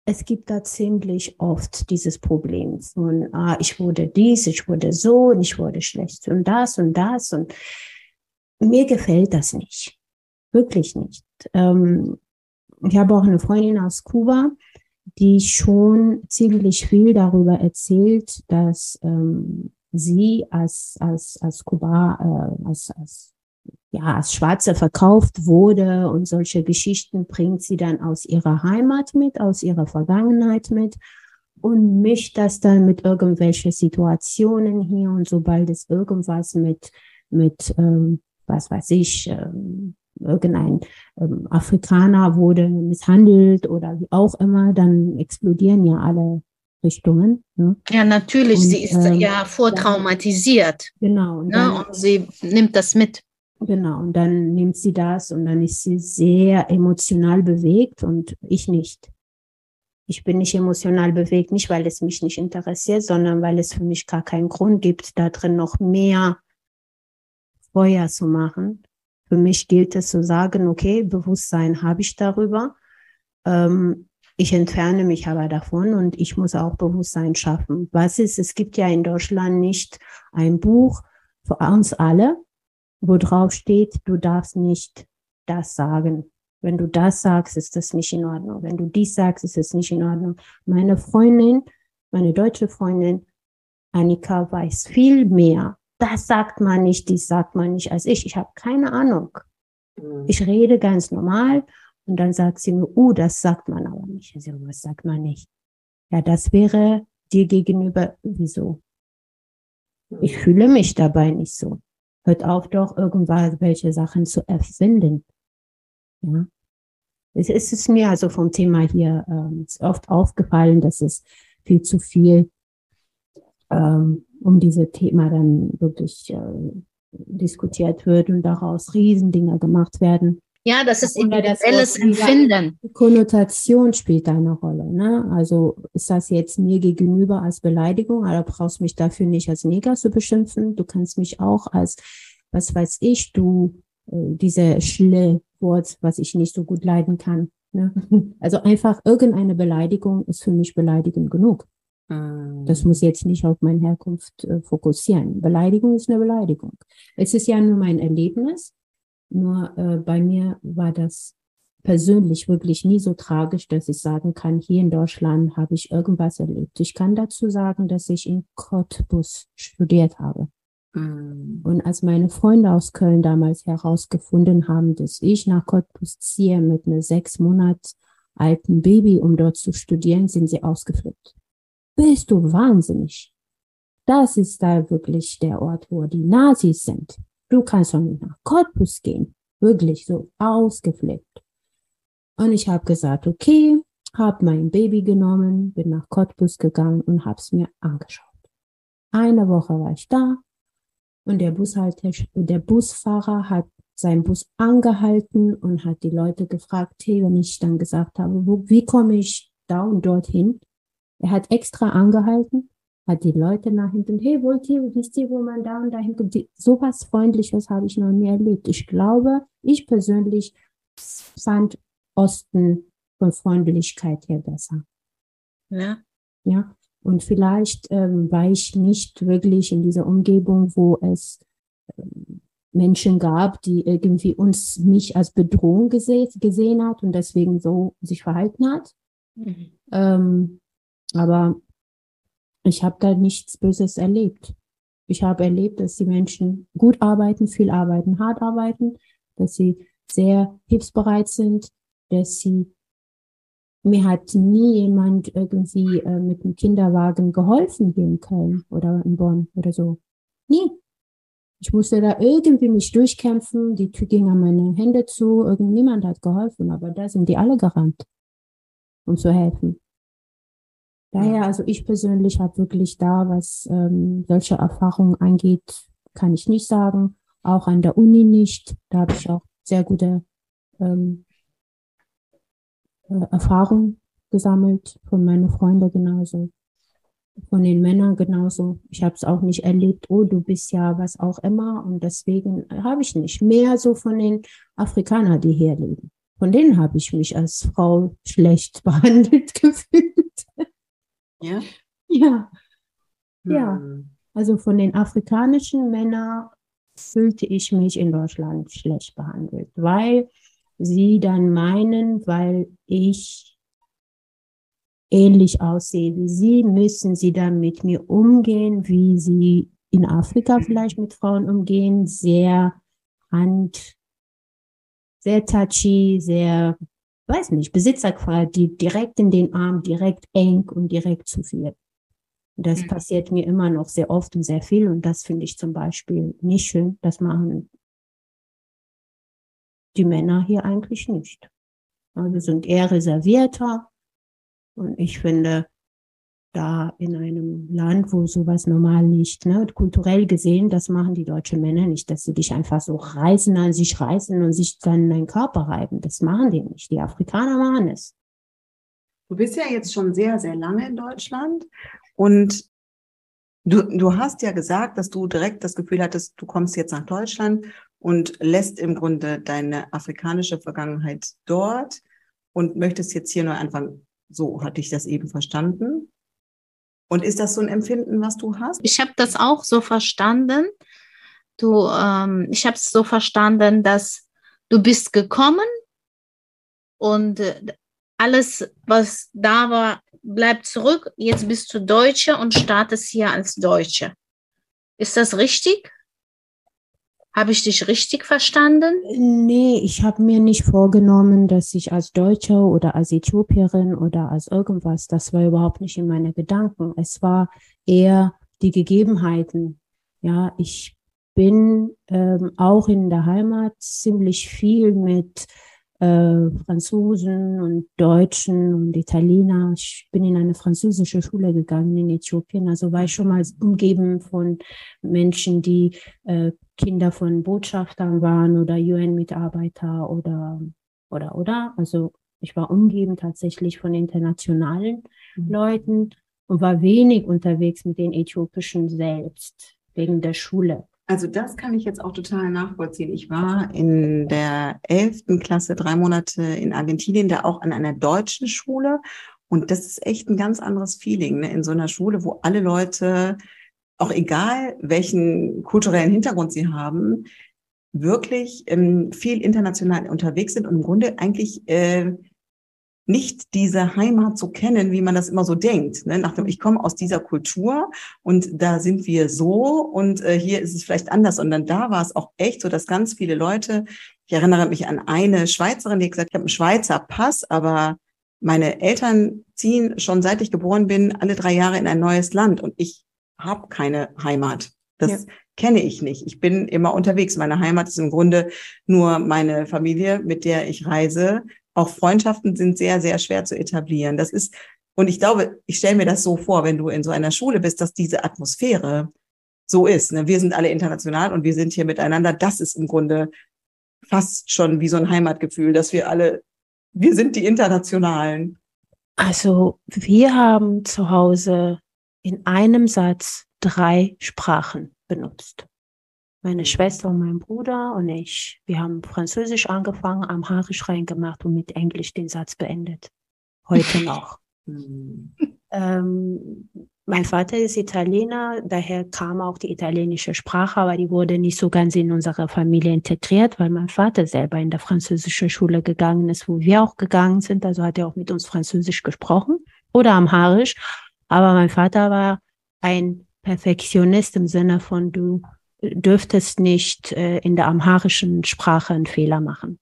es gibt da ziemlich oft dieses Problem von, ah, ich wurde dies, ich wurde so und ich wurde schlecht und das und das und mir gefällt das nicht. Wirklich nicht. Ähm, ich habe auch eine Freundin aus Kuba, die schon ziemlich viel darüber erzählt, dass ähm, sie als, als, als Kuba, äh, als, als ja, als Schwarze verkauft wurde und solche Geschichten bringt sie dann aus ihrer Heimat mit, aus ihrer Vergangenheit mit und mischt das dann mit irgendwelchen Situationen hier und sobald es irgendwas mit, mit ähm, was weiß ich, ähm, irgendein ähm, Afrikaner wurde misshandelt oder wie auch immer, dann explodieren ja alle Richtungen. Ne? Ja, natürlich, und, sie ist ähm, ja vortraumatisiert. Genau. Und, ne? und sie nimmt das mit. Genau, und dann nimmt sie das und dann ist sie sehr emotional bewegt und ich nicht. Ich bin nicht emotional bewegt, nicht weil es mich nicht interessiert, sondern weil es für mich gar keinen Grund gibt, da drin noch mehr Feuer zu machen. Für mich gilt es zu sagen, okay, Bewusstsein habe ich darüber. Ähm, ich entferne mich aber davon und ich muss auch Bewusstsein schaffen. Was ist, es gibt ja in Deutschland nicht ein Buch für uns alle, wo drauf steht, du darfst nicht das sagen. Wenn du das sagst, ist das nicht in Ordnung. Wenn du dies sagst, ist es nicht in Ordnung. Meine Freundin, meine deutsche Freundin Annika weiß viel mehr. Das sagt man nicht, dies sagt man nicht als ich. Ich habe keine Ahnung. Mhm. Ich rede ganz normal und dann sagt sie mir, uh, das sagt man aber nicht. Ich sage, was sagt man nicht? Ja, das wäre dir gegenüber, wieso? Ich fühle mich dabei nicht so. Hört auf doch irgendwelche Sachen zu erfinden. Ja. Es ist mir also vom Thema hier ähm, oft aufgefallen, dass es viel zu viel ähm, um diese Thema dann wirklich äh, diskutiert wird und daraus Riesendinger gemacht werden. Ja, das ist individuelles Empfinden. Konnotation spielt da eine Rolle. Ne? Also ist das jetzt mir gegenüber als Beleidigung, aber du brauchst mich dafür nicht als Neger zu beschimpfen. Du kannst mich auch als, was weiß ich, du, äh, diese schle Wort, was ich nicht so gut leiden kann. Ne? (laughs) Also einfach irgendeine Beleidigung ist für mich beleidigend genug. Das muss jetzt nicht auf meine Herkunft äh, fokussieren. Beleidigung ist eine Beleidigung. Es ist ja nur mein Erlebnis nur äh, bei mir war das persönlich wirklich nie so tragisch, dass ich sagen kann, hier in Deutschland habe ich irgendwas erlebt. Ich kann dazu sagen, dass ich in Cottbus studiert habe. Mhm. Und als meine Freunde aus Köln damals herausgefunden haben, dass ich nach Cottbus ziehe mit einem sechs Monats alten Baby, um dort zu studieren, sind sie ausgeflippt. Bist du wahnsinnig? Das ist da wirklich der Ort, wo die Nazis sind. Du kannst doch nicht nach Cottbus gehen. Wirklich so ausgeflippt. Und ich habe gesagt, okay, habe mein Baby genommen, bin nach Cottbus gegangen und habe es mir angeschaut. Eine Woche war ich da und der der Busfahrer hat seinen Bus angehalten und hat die Leute gefragt, hey, wenn ich dann gesagt habe, wo, wie komme ich da und dorthin? Er hat extra angehalten, hat die Leute nach hinten, hey, wollt ihr, wisst ihr, wo man da und dahin kommt? So was Freundliches habe ich noch nie erlebt. Ich glaube, ich persönlich fand Osten von Freundlichkeit her besser. Ja. Ja. Und vielleicht ähm, war ich nicht wirklich in dieser Umgebung, wo es ähm, Menschen gab, die irgendwie uns mich als Bedrohung gese gesehen hat und deswegen so sich verhalten hat. Mhm. Ähm, aber ich habe da nichts Böses erlebt. Ich habe erlebt, dass die Menschen gut arbeiten, viel arbeiten, hart arbeiten, dass sie sehr hilfsbereit sind, dass sie mir hat nie jemand irgendwie äh, mit einem Kinderwagen geholfen hier in Köln oder in Bonn oder so. Nie. Ich musste da irgendwie mich durchkämpfen, die Tür ging an meine Hände zu, irgendjemand hat geholfen, aber da sind die alle gerannt, um zu helfen. Daher, also ich persönlich habe wirklich da, was ähm, solche Erfahrungen angeht, kann ich nicht sagen. Auch an der Uni nicht. Da habe ich auch sehr gute ähm, äh, Erfahrung gesammelt, von meinen Freunden genauso, von den Männern genauso. Ich habe es auch nicht erlebt, oh, du bist ja was auch immer und deswegen habe ich nicht. Mehr so von den Afrikanern, die hier leben. Von denen habe ich mich als Frau schlecht (laughs) behandelt gefühlt. Ja? Ja. Ja. Hm. Also von den afrikanischen Männern fühlte ich mich in Deutschland schlecht behandelt, weil sie dann meinen, weil ich ähnlich aussehe wie sie, müssen sie dann mit mir umgehen, wie sie in Afrika vielleicht mit Frauen umgehen, sehr hand, sehr touchy, sehr, weiß nicht, besitzerfrei, die direkt in den Arm, direkt eng und direkt zu viel. Das mhm. passiert mir immer noch sehr oft und sehr viel und das finde ich zum Beispiel nicht schön. Das machen die Männer hier eigentlich nicht. Also sind eher reservierter. Und ich finde, da in einem Land, wo sowas normal nicht, ne, kulturell gesehen, das machen die deutschen Männer nicht, dass sie dich einfach so reißen, an sich reißen und sich dann in deinen Körper reiben. Das machen die nicht. Die Afrikaner machen es. Du bist ja jetzt schon sehr, sehr lange in Deutschland und du, du hast ja gesagt, dass du direkt das Gefühl hattest, du kommst jetzt nach Deutschland und lässt im Grunde deine afrikanische Vergangenheit dort und möchtest jetzt hier neu anfangen. So hatte ich das eben verstanden. Und ist das so ein Empfinden, was du hast? Ich habe das auch so verstanden. Du, ähm, ich habe es so verstanden, dass du bist gekommen und äh, alles, was da war, bleibt zurück. Jetzt bist du Deutsche und startest hier als Deutsche. Ist das richtig? Habe ich dich richtig verstanden? Nee, ich habe mir nicht vorgenommen, dass ich als Deutsche oder als Äthiopierin oder als irgendwas, das war überhaupt nicht in meine Gedanken. Es war eher die Gegebenheiten. Ja, ich bin ähm, auch in der Heimat ziemlich viel mit äh, Franzosen und Deutschen und Italiener. Ich bin in eine französische Schule gegangen in Äthiopien, also war ich schon mal umgeben von Menschen, die äh, Kinder von Botschaftern waren oder UN-Mitarbeiter oder oder oder. Also ich war umgeben tatsächlich von internationalen mhm. Leuten und war wenig unterwegs mit den Äthiopischen selbst wegen der Schule. Also das kann ich jetzt auch total nachvollziehen. Ich war in der elften Klasse drei Monate in Argentinien, da auch an einer deutschen Schule. Und das ist echt ein ganz anderes Feeling ne? in so einer Schule, wo alle Leute, auch egal welchen kulturellen Hintergrund sie haben, wirklich ähm, viel international unterwegs sind und im Grunde eigentlich äh, nicht diese Heimat so kennen, wie man das immer so denkt. Ne? Nach dem, ich komme aus dieser Kultur und da sind wir so und äh, hier ist es vielleicht anders. Und dann da war es auch echt so, dass ganz viele Leute, ich erinnere mich an eine Schweizerin, die gesagt hat, ich habe einen Schweizer Pass, aber meine Eltern ziehen schon seit ich geboren bin alle drei Jahre in ein neues Land und ich habe keine Heimat. Das ja. kenne ich nicht. Ich bin immer unterwegs. Meine Heimat ist im Grunde nur meine Familie, mit der ich reise. Auch Freundschaften sind sehr, sehr schwer zu etablieren. Das ist, und ich glaube, ich stelle mir das so vor, wenn du in so einer Schule bist, dass diese Atmosphäre so ist. Ne? Wir sind alle international und wir sind hier miteinander. Das ist im Grunde fast schon wie so ein Heimatgefühl, dass wir alle, wir sind die Internationalen. Also wir haben zu Hause in einem Satz drei Sprachen benutzt. Meine Schwester und mein Bruder und ich, wir haben Französisch angefangen, Amharisch reingemacht und mit Englisch den Satz beendet. Heute (laughs) noch. ähm, mein Vater ist Italiener, daher kam auch die italienische Sprache, aber die wurde nicht so ganz in unsere Familie integriert, weil mein Vater selber in der französische Schule gegangen ist, wo wir auch gegangen sind. Also hat er auch mit uns Französisch gesprochen oder Amharisch. Aber mein Vater war ein Perfektionist im Sinne von, du dürftest nicht äh, in der amharischen Sprache einen Fehler machen.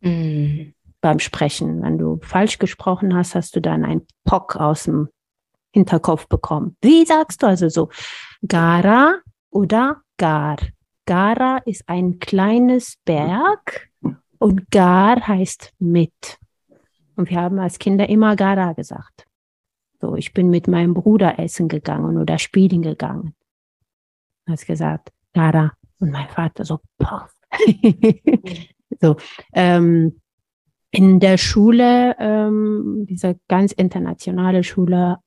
Mm. Beim Sprechen. Wenn du falsch gesprochen hast, hast du dann ein Pock aus dem Hinterkopf bekommen. Wie sagst du also so? Gara oder Gar? Gara ist ein kleines Berg und Gar heißt mit. Und wir haben als Kinder immer Gara gesagt. So, ich bin mit meinem Bruder essen gegangen oder spielen gegangen. Hast gesagt, Gara. Und mein Vater so, (laughs) so, ähm, in der Schule, ähm, dieser ganz internationale Schule,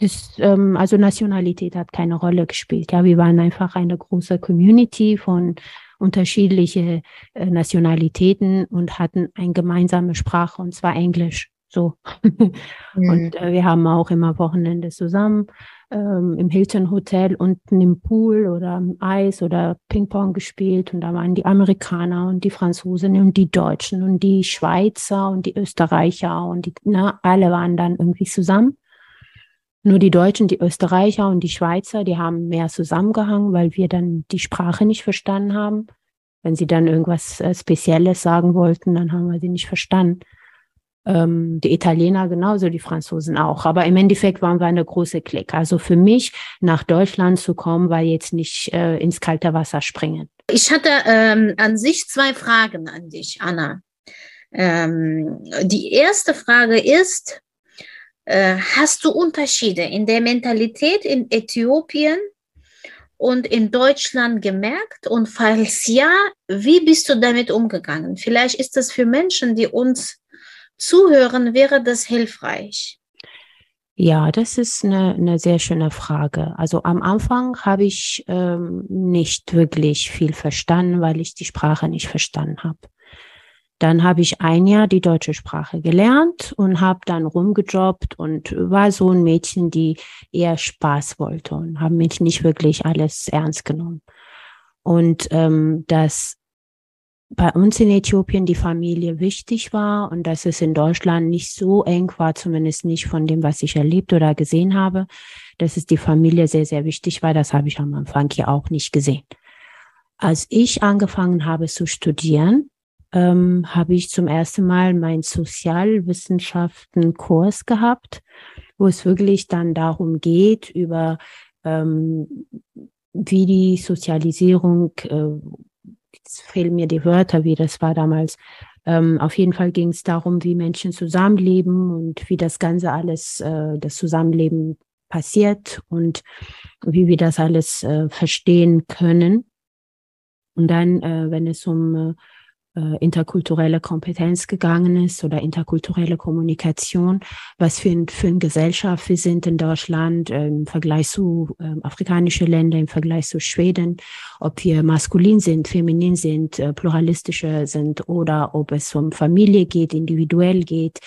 ist, ähm, also Nationalität hat keine Rolle gespielt. Ja, wir waren einfach eine große Community von unterschiedliche äh, Nationalitäten und hatten eine gemeinsame Sprache und zwar Englisch. So. (laughs) Mhm. Und äh, wir haben auch immer Wochenende zusammen ähm, im Hilton Hotel unten im Pool oder im Eis oder Ping-Pong gespielt. Und da waren die Amerikaner und die Franzosen und die Deutschen und die Schweizer und die Österreicher und die, na, alle waren dann irgendwie zusammen. Nur die Deutschen, die Österreicher und die Schweizer, die haben mehr zusammengehangen, weil wir dann die Sprache nicht verstanden haben. Wenn sie dann irgendwas äh, Spezielles sagen wollten, dann haben wir sie nicht verstanden ähm, die Italiener genauso, die Franzosen auch. Aber im Endeffekt waren wir eine große Klick. Also für mich nach Deutschland zu kommen, war jetzt nicht äh, ins kalte Wasser springen. Ich hatte ähm, an sich zwei Fragen an dich, Anna. Ähm, die erste Frage ist, äh, hast du Unterschiede in der Mentalität in Äthiopien und in Deutschland gemerkt? Und falls ja, wie bist du damit umgegangen? Vielleicht ist das für Menschen, die uns zuhören, wäre das hilfreich? Ja, das ist eine, eine sehr schöne Frage. Also am Anfang habe ich ähm, nicht wirklich viel verstanden, weil ich die Sprache nicht verstanden habe. Dann habe ich ein Jahr die deutsche Sprache gelernt und habe dann rumgejobbt und war so ein Mädchen, die eher Spaß wollte und habe mich nicht wirklich alles ernst genommen. Und ähm, das bei uns in Äthiopien die Familie wichtig war und dass es in Deutschland nicht so eng war, zumindest nicht von dem, was ich erlebt oder gesehen habe, dass es die Familie sehr, sehr wichtig war. Das habe ich am Anfang hier auch nicht gesehen. Als ich angefangen habe zu studieren, ähm, habe ich zum ersten Mal meinen Sozialwissenschaften-Kurs gehabt, wo es wirklich dann darum geht, über ähm, wie die Sozialisierung äh, jetzt fehlen mir die Wörter, wie das war damals. Ähm, auf jeden Fall ging es darum, wie Menschen zusammenleben und wie das Ganze alles, äh, das Zusammenleben passiert und wie wir das alles äh, verstehen können. Und dann, äh, wenn es um äh, interkulturelle Kompetenz gegangen ist oder interkulturelle Kommunikation, was für, ein, für eine Gesellschaft wir sind in Deutschland äh, im Vergleich zu äh, afrikanische Länder, im Vergleich zu Schweden, ob wir maskulin sind, feminin sind, äh, pluralistische sind oder ob es um Familie geht, individuell geht.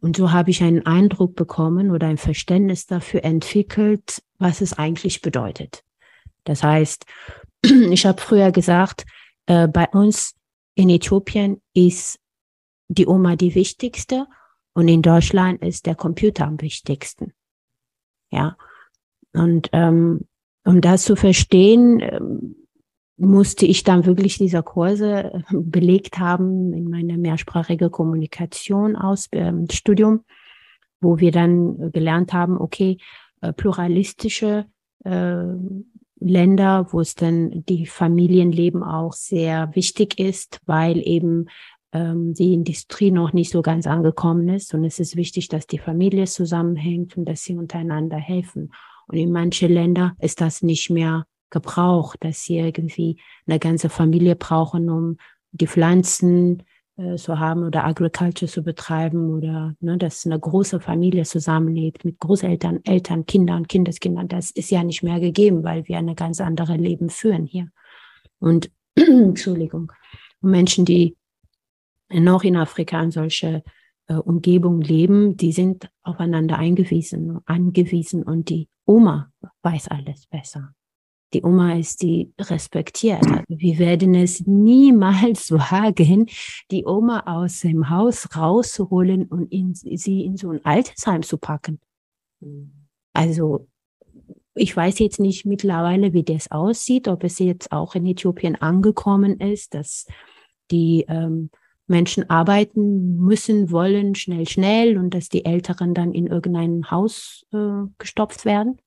Und so habe ich einen Eindruck bekommen oder ein Verständnis dafür entwickelt, was es eigentlich bedeutet. Das heißt, (clears throat) ich habe früher gesagt, äh, bei uns in Äthiopien ist die Oma die wichtigste und in Deutschland ist der Computer am wichtigsten. Ja. Und ähm, um das zu verstehen, ähm, musste ich dann wirklich diese Kurse äh, belegt haben in meiner mehrsprachige Kommunikation aus äh, Studium, wo wir dann gelernt haben, okay, äh, pluralistische äh, Länder, wo es dann die Familienleben auch sehr wichtig ist, weil eben ähm, die Industrie noch nicht so ganz angekommen ist. Und es ist wichtig, dass die Familie zusammenhängt und dass sie untereinander helfen. Und in manchen Ländern ist das nicht mehr gebraucht, dass sie irgendwie eine ganze Familie brauchen, um die Pflanzen äh, zu haben oder Agriculture zu betreiben oder ne, dass eine große Familie zusammenlebt mit Großeltern, Eltern, Kindern, Kindeskindern. Das ist ja nicht mehr gegeben, weil wir eine ganz andere Leben führen hier. Und (clears throat) Entschuldigung, Menschen, die noch in Afrika in solche äh, Umgebung leben, die sind aufeinander eingewiesen, angewiesen und die Oma weiß alles besser. Die Oma ist die respektiert. Also wir werden es niemals (laughs) wagen, die Oma aus dem Haus rauszuholen und in, sie in so ein Altersheim zu packen. Also ich weiß jetzt nicht mittlerweile, wie das aussieht, ob es jetzt auch in Äthiopien angekommen ist, dass die ähm, Menschen arbeiten müssen, wollen, schnell, schnell und dass die Älteren dann in irgendein Haus äh, gestopft werden.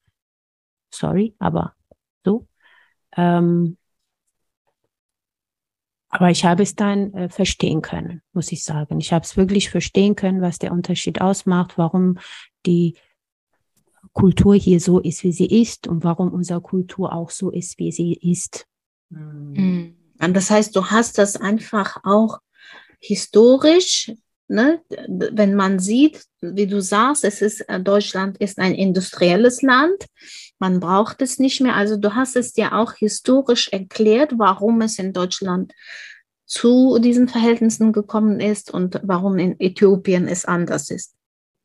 Sorry, aber. Ähm, aber ich habe es dann äh, verstehen können, muss ich sagen. Ich habe es wirklich verstehen können, was der Unterschied ausmacht, warum die Kultur hier so ist, wie sie ist und warum unsere Kultur auch so ist, wie sie ist. Mhm. Und das heißt, du hast das einfach auch historisch, ne, wenn man sieht, wie du sagst, es ist, äh, Deutschland ist ein industrielles Land, man braucht es nicht mehr. Also du hast es ja auch historisch erklärt, warum es in Deutschland zu diesen Verhältnissen gekommen ist und warum in Äthiopien es anders ist.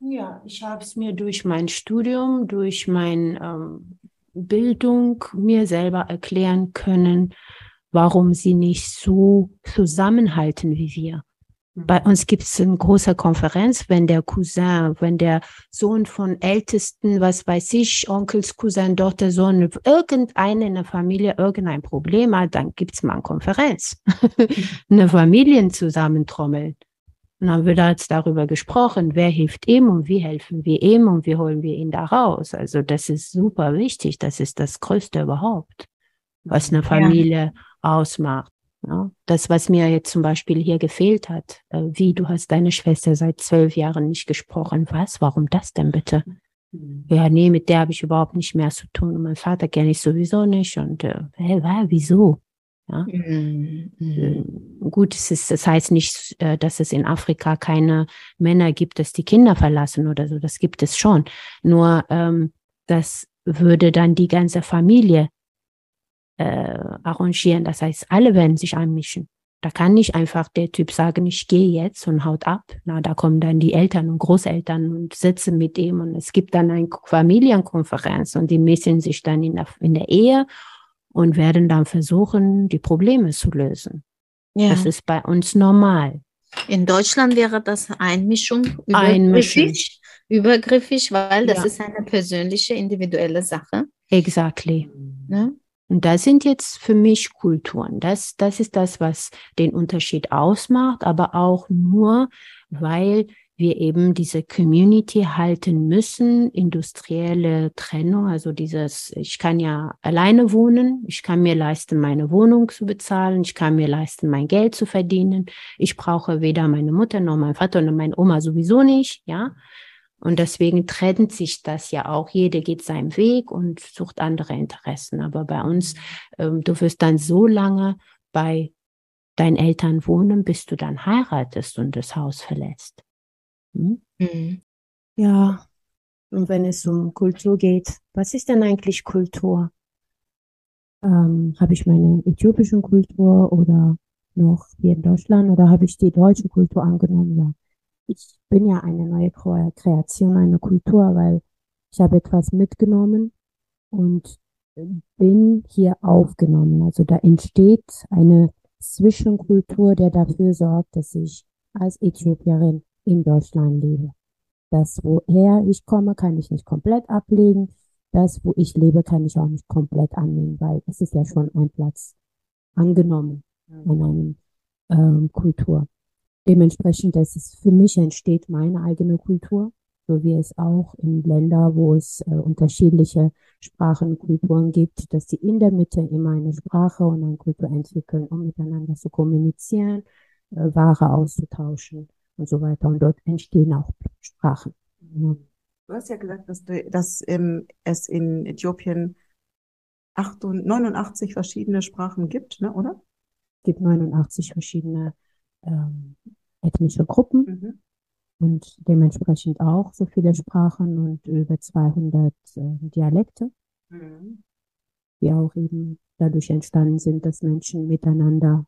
Ja, ich habe es mir durch mein Studium, durch meine ähm, Bildung mir selber erklären können, warum sie nicht so zusammenhalten wie wir. Bei uns gibt es eine große Konferenz, wenn der Cousin, wenn der Sohn von Ältesten, was weiß ich, Onkels Cousin, Tochter, Sohn, irgendeine in der Familie irgendein Problem hat, dann gibt es mal eine Konferenz. (laughs) eine Familienzusammentrommeln. Und dann wird jetzt darüber gesprochen, wer hilft ihm und wie helfen wir ihm und wie holen wir ihn da raus. Also das ist super wichtig. Das ist das Größte überhaupt, was eine Familie ja. ausmacht. Ja, das, was mir jetzt zum Beispiel hier gefehlt hat, äh, wie du hast deine Schwester seit zwölf Jahren nicht gesprochen. Was? Warum das denn bitte? Mhm. Ja, nee, mit der habe ich überhaupt nicht mehr zu tun. Und mein Vater kenne ich sowieso nicht. Und äh, hey, wieso? Ja? Mhm. Äh, gut, es ist, das heißt nicht, äh, dass es in Afrika keine Männer gibt, dass die Kinder verlassen oder so. Das gibt es schon. Nur ähm, das würde dann die ganze Familie äh, arrangieren. Das heißt, alle werden sich einmischen. Da kann nicht einfach der Typ sagen, ich gehe jetzt und haut ab. Na, da kommen dann die Eltern und Großeltern und sitzen mit ihm und es gibt dann eine Familienkonferenz und die mischen sich dann in der, in der Ehe und werden dann versuchen, die Probleme zu lösen. Ja. Das ist bei uns normal. In Deutschland wäre das Einmischung übergriffig, Einmischung. übergriffig weil das ja. ist eine persönliche, individuelle Sache. Exactly. Ne? Und das sind jetzt für mich Kulturen. Das, das ist das, was den Unterschied ausmacht, aber auch nur, weil wir eben diese Community halten müssen, industrielle Trennung, also dieses, ich kann ja alleine wohnen, ich kann mir leisten, meine Wohnung zu bezahlen, ich kann mir leisten, mein Geld zu verdienen, ich brauche weder meine Mutter noch mein Vater noch meine Oma sowieso nicht, ja. Und deswegen trennt sich das ja auch. Jeder geht seinen Weg und sucht andere Interessen. Aber bei uns, ähm, du wirst dann so lange bei deinen Eltern wohnen, bis du dann heiratest und das Haus verlässt. Hm? Mhm. Ja. Und wenn es um Kultur geht, was ist denn eigentlich Kultur? Ähm, habe ich meine äthiopische Kultur oder noch hier in Deutschland oder habe ich die deutsche Kultur angenommen? Ja ich bin ja eine neue Kreation, eine Kultur, weil ich habe etwas mitgenommen und bin hier aufgenommen. Also da entsteht eine Zwischenkultur, der dafür sorgt, dass ich als Äthiopierin in Deutschland lebe. Das, woher ich komme, kann ich nicht komplett ablegen. Das, wo ich lebe, kann ich auch nicht komplett annehmen, weil es ist ja schon ein Platz angenommen in einem ähm, Kultur. Dementsprechend, dass es für mich entsteht meine eigene Kultur, so wie es auch in Ländern, wo es äh, unterschiedliche Sprachen und Kulturen gibt, dass sie in der Mitte immer eine Sprache und eine Kultur entwickeln, um miteinander zu kommunizieren, äh, Ware auszutauschen und so weiter. Und dort entstehen auch Sprachen. Ja. Du hast ja gesagt, dass, du, dass ähm, es in Äthiopien 89 verschiedene Sprachen gibt, ne, oder? Es gibt 89 verschiedene ähm, ethnische Gruppen mhm. und dementsprechend auch so viele Sprachen und über 200 äh, Dialekte, mhm. die auch eben dadurch entstanden sind, dass Menschen miteinander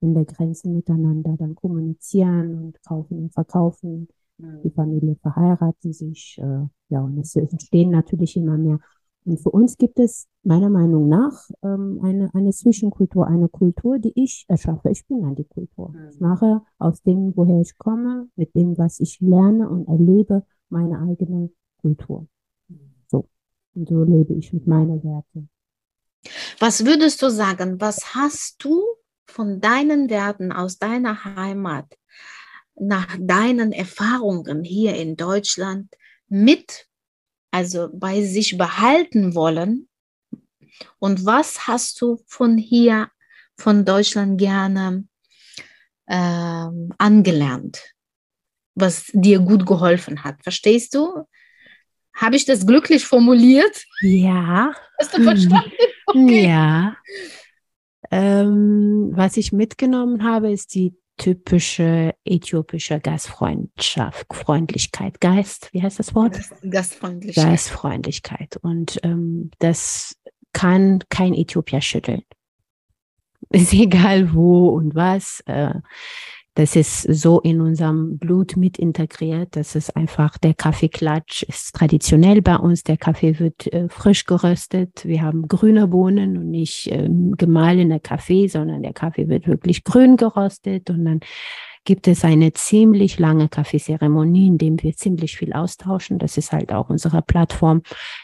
in der Grenze miteinander dann kommunizieren und kaufen und verkaufen. Mhm. Die Familie verheiraten sich, äh, ja, und es entstehen natürlich immer mehr und für uns gibt es meiner Meinung nach ähm, eine, eine Zwischenkultur, eine Kultur, die ich erschaffe. Ich bin dann die Kultur. Mhm. Ich mache aus dem, woher ich komme, mit dem, was ich lerne und erlebe, meine eigene Kultur. Mhm. So. Und so lebe ich mit meinen Werten. Was würdest du sagen, was hast du von deinen Werten aus deiner Heimat nach deinen Erfahrungen hier in Deutschland mit also bei sich behalten wollen? Und was hast du von hier, von Deutschland gerne ähm, angelernt, was dir gut geholfen hat? Verstehst du? Habe ich das glücklich formuliert? Ja. Hast du verstanden? (laughs) Okay. Ja. Ähm, was ich mitgenommen habe, ist die typische äthiopische Gastfreundschaft, Freundlichkeit, Geist, wie heißt das Wort? Gastfreundlichkeit. Gastfreundlichkeit. Und ähm, das kann kein Äthiopier schütteln. (laughs) Ist egal wo und was. Äh, das ist so in unserem Blut mit integriert. Das ist einfach der Kaffeeklatsch ist traditionell bei uns. Der Kaffee wird äh, frisch geröstet. Wir haben grüne Bohnen und nicht ähm, gemahlener Kaffee, sondern der Kaffee wird wirklich grün geröstet und dann gibt es eine ziemlich lange Kaffeezeremonie, in dem wir ziemlich viel austauschen. Das ist halt auch unsere Plattform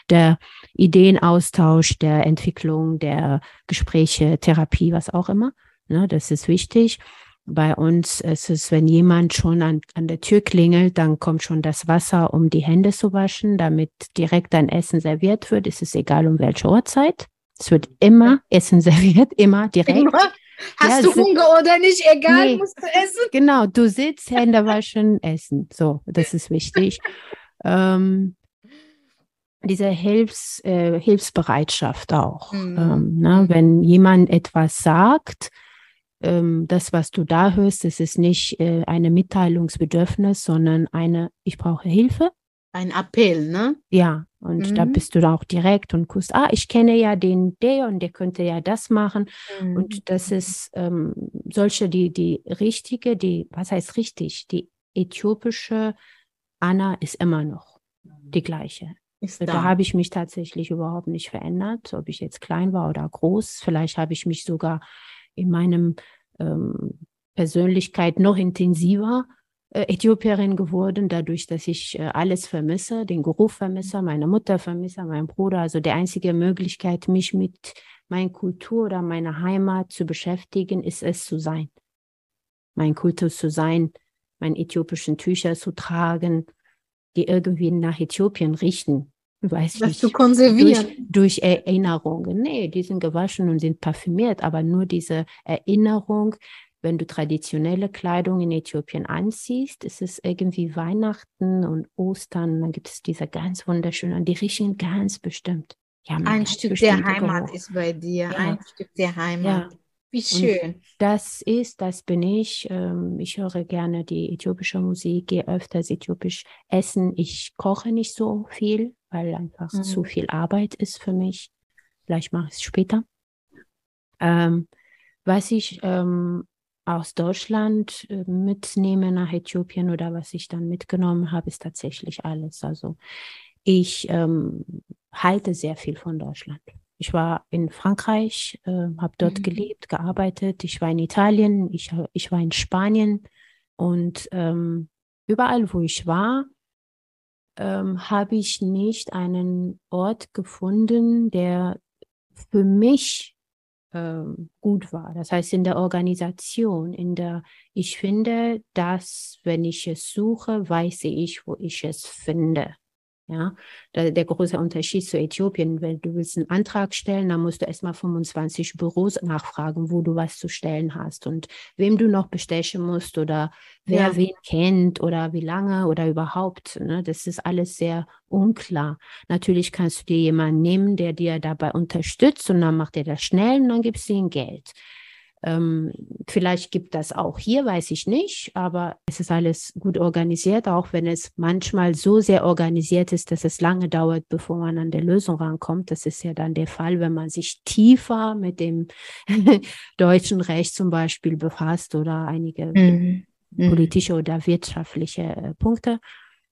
der Ideenaustausch, der Entwicklung, der Gespräche, Therapie, was auch immer. Ne, das ist wichtig. Bei uns ist es, wenn jemand schon an, an der Tür klingelt, dann kommt schon das Wasser, um die Hände zu waschen, damit direkt ein Essen serviert wird. Es ist egal um welche Uhrzeit. Es wird immer Essen (laughs) serviert, immer direkt. Immer? Hast ja, du Hunger oder nicht? Egal, nee, musst du essen. Genau, du sitzt, (laughs) Hände waschen, essen. So, das ist wichtig. ähm, diese Hilfs, äh, Hilfsbereitschaft auch. Mhm. Ähm, ne, wenn jemand etwas sagt, ähm, das, was du da hörst, das ist nicht äh, eine Mitteilungsbedürfnis, sondern eine, ich brauche Hilfe. Ein Appell, ne? Ja, und mhm. da bist du da auch direkt und guckst, ah, ich kenne ja den, der und der könnte ja das machen. Mhm. Und das ist ähm, solche, die, die richtige, die, was heißt richtig? Die äthiopische Anna ist immer noch die gleiche. Da, da habe ich mich tatsächlich überhaupt nicht verändert, ob ich jetzt klein war oder groß. Vielleicht habe ich mich sogar in meinem ähm, Persönlichkeit noch intensiver äh, Äthiopierin geworden, dadurch, dass ich äh, alles vermisse, den Geruch vermisse, meine Mutter vermisse, meinen Bruder. Also die einzige Möglichkeit, mich mit meiner Kultur oder meiner Heimat zu beschäftigen, ist es zu sein. Mein Kultur zu sein, meine äthiopischen Tücher zu tragen, die irgendwie nach Äthiopien richten weiß das nicht. zu konservieren. Durch, durch, Erinnerungen. Nee, die sind gewaschen und sind parfümiert, aber nur diese Erinnerung, wenn du traditionelle Kleidung in Äthiopien anziehst, ist es irgendwie Weihnachten und Ostern, dann gibt es diese ganz wunderschönen, die riechen ganz bestimmt. Ja, ein Stück der Heimat Geruch. ist bei dir, ja. ein Stück der Heimat. Ja. Wie schön. Und das ist, das bin ich. Ähm, ich höre gerne die äthiopische Musik, gehe öfters äthiopisch essen. Ich koche nicht so viel, weil einfach mhm. zu viel Arbeit ist für mich. Vielleicht mache ich es später. Ähm, was ich ähm, aus Deutschland äh, mitnehme nach Äthiopien oder was ich dann mitgenommen habe, ist tatsächlich alles. Also ich ähm, halte sehr viel von Deutschland. Ich war in Frankreich, äh, habe dort mhm. gelebt, gearbeitet. Ich war in Italien, ich, ich war in Spanien und ähm, überall, wo ich war, ähm, habe ich nicht einen Ort gefunden, der für mich ähm, gut war. Das heißt, in der Organisation, in der, ich finde, dass, wenn ich es suche, weiß ich, wo ich es finde. Ja, der, der große Unterschied zu Äthiopien, wenn du willst einen Antrag stellen, dann musst du erstmal 25 Büros nachfragen, wo du was zu stellen hast und wem du noch bestechen musst oder wer ja. wen kennt oder wie lange oder überhaupt. Ne? Das ist alles sehr unklar. Natürlich kannst du dir jemanden nehmen, der dir dabei unterstützt und dann macht er das schnell und dann gibst du ihm Geld. Ähm, vielleicht gibt das auch hier, weiß ich nicht, aber es ist alles gut organisiert, auch wenn es manchmal so sehr organisiert ist, dass es lange dauert, bevor man an der Lösung rankommt. Das ist ja dann der Fall, wenn man sich tiefer mit dem (laughs) deutschen Recht zum Beispiel befasst oder einige mhm. mhm. politische oder wirtschaftliche äh, Punkte.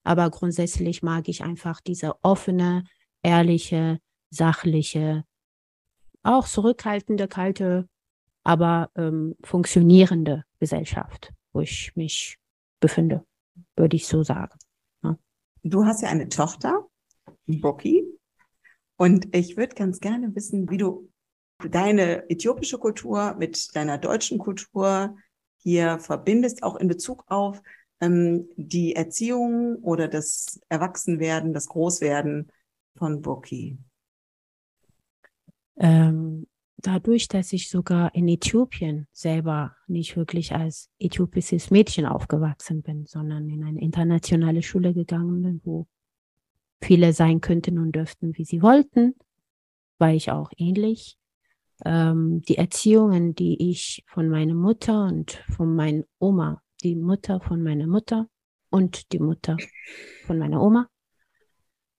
Aber grundsätzlich mag ich einfach diese offene, ehrliche, sachliche, auch zurückhaltende, kalte aber ähm, funktionierende Gesellschaft, wo ich mich befinde, würde ich so sagen. Ja. Du hast ja eine Tochter, Boki, und ich würde ganz gerne wissen, wie du deine äthiopische Kultur mit deiner deutschen Kultur hier verbindest, auch in Bezug auf ähm, die Erziehung oder das Erwachsenwerden, das Großwerden von Boki. Ähm, dadurch, dass ich sogar in Äthiopien selber nicht wirklich als äthiopisches Mädchen aufgewachsen bin, sondern in eine internationale Schule gegangen bin, wo viele sein könnten und dürften, wie sie wollten, war ich auch ähnlich. Ähm, die Erziehungen, die ich von meiner Mutter und von meiner Oma, die Mutter von meiner Mutter und die Mutter von meiner Oma,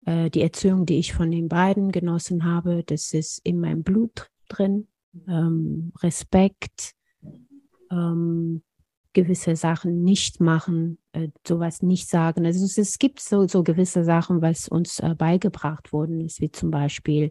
äh, die Erziehung, die ich von den beiden genossen habe, das ist in meinem Blut drin, ähm, Respekt, ähm, gewisse Sachen nicht machen, äh, sowas nicht sagen. Also es, es, gibt so, so gewisse Sachen, was uns äh, beigebracht worden ist, wie zum Beispiel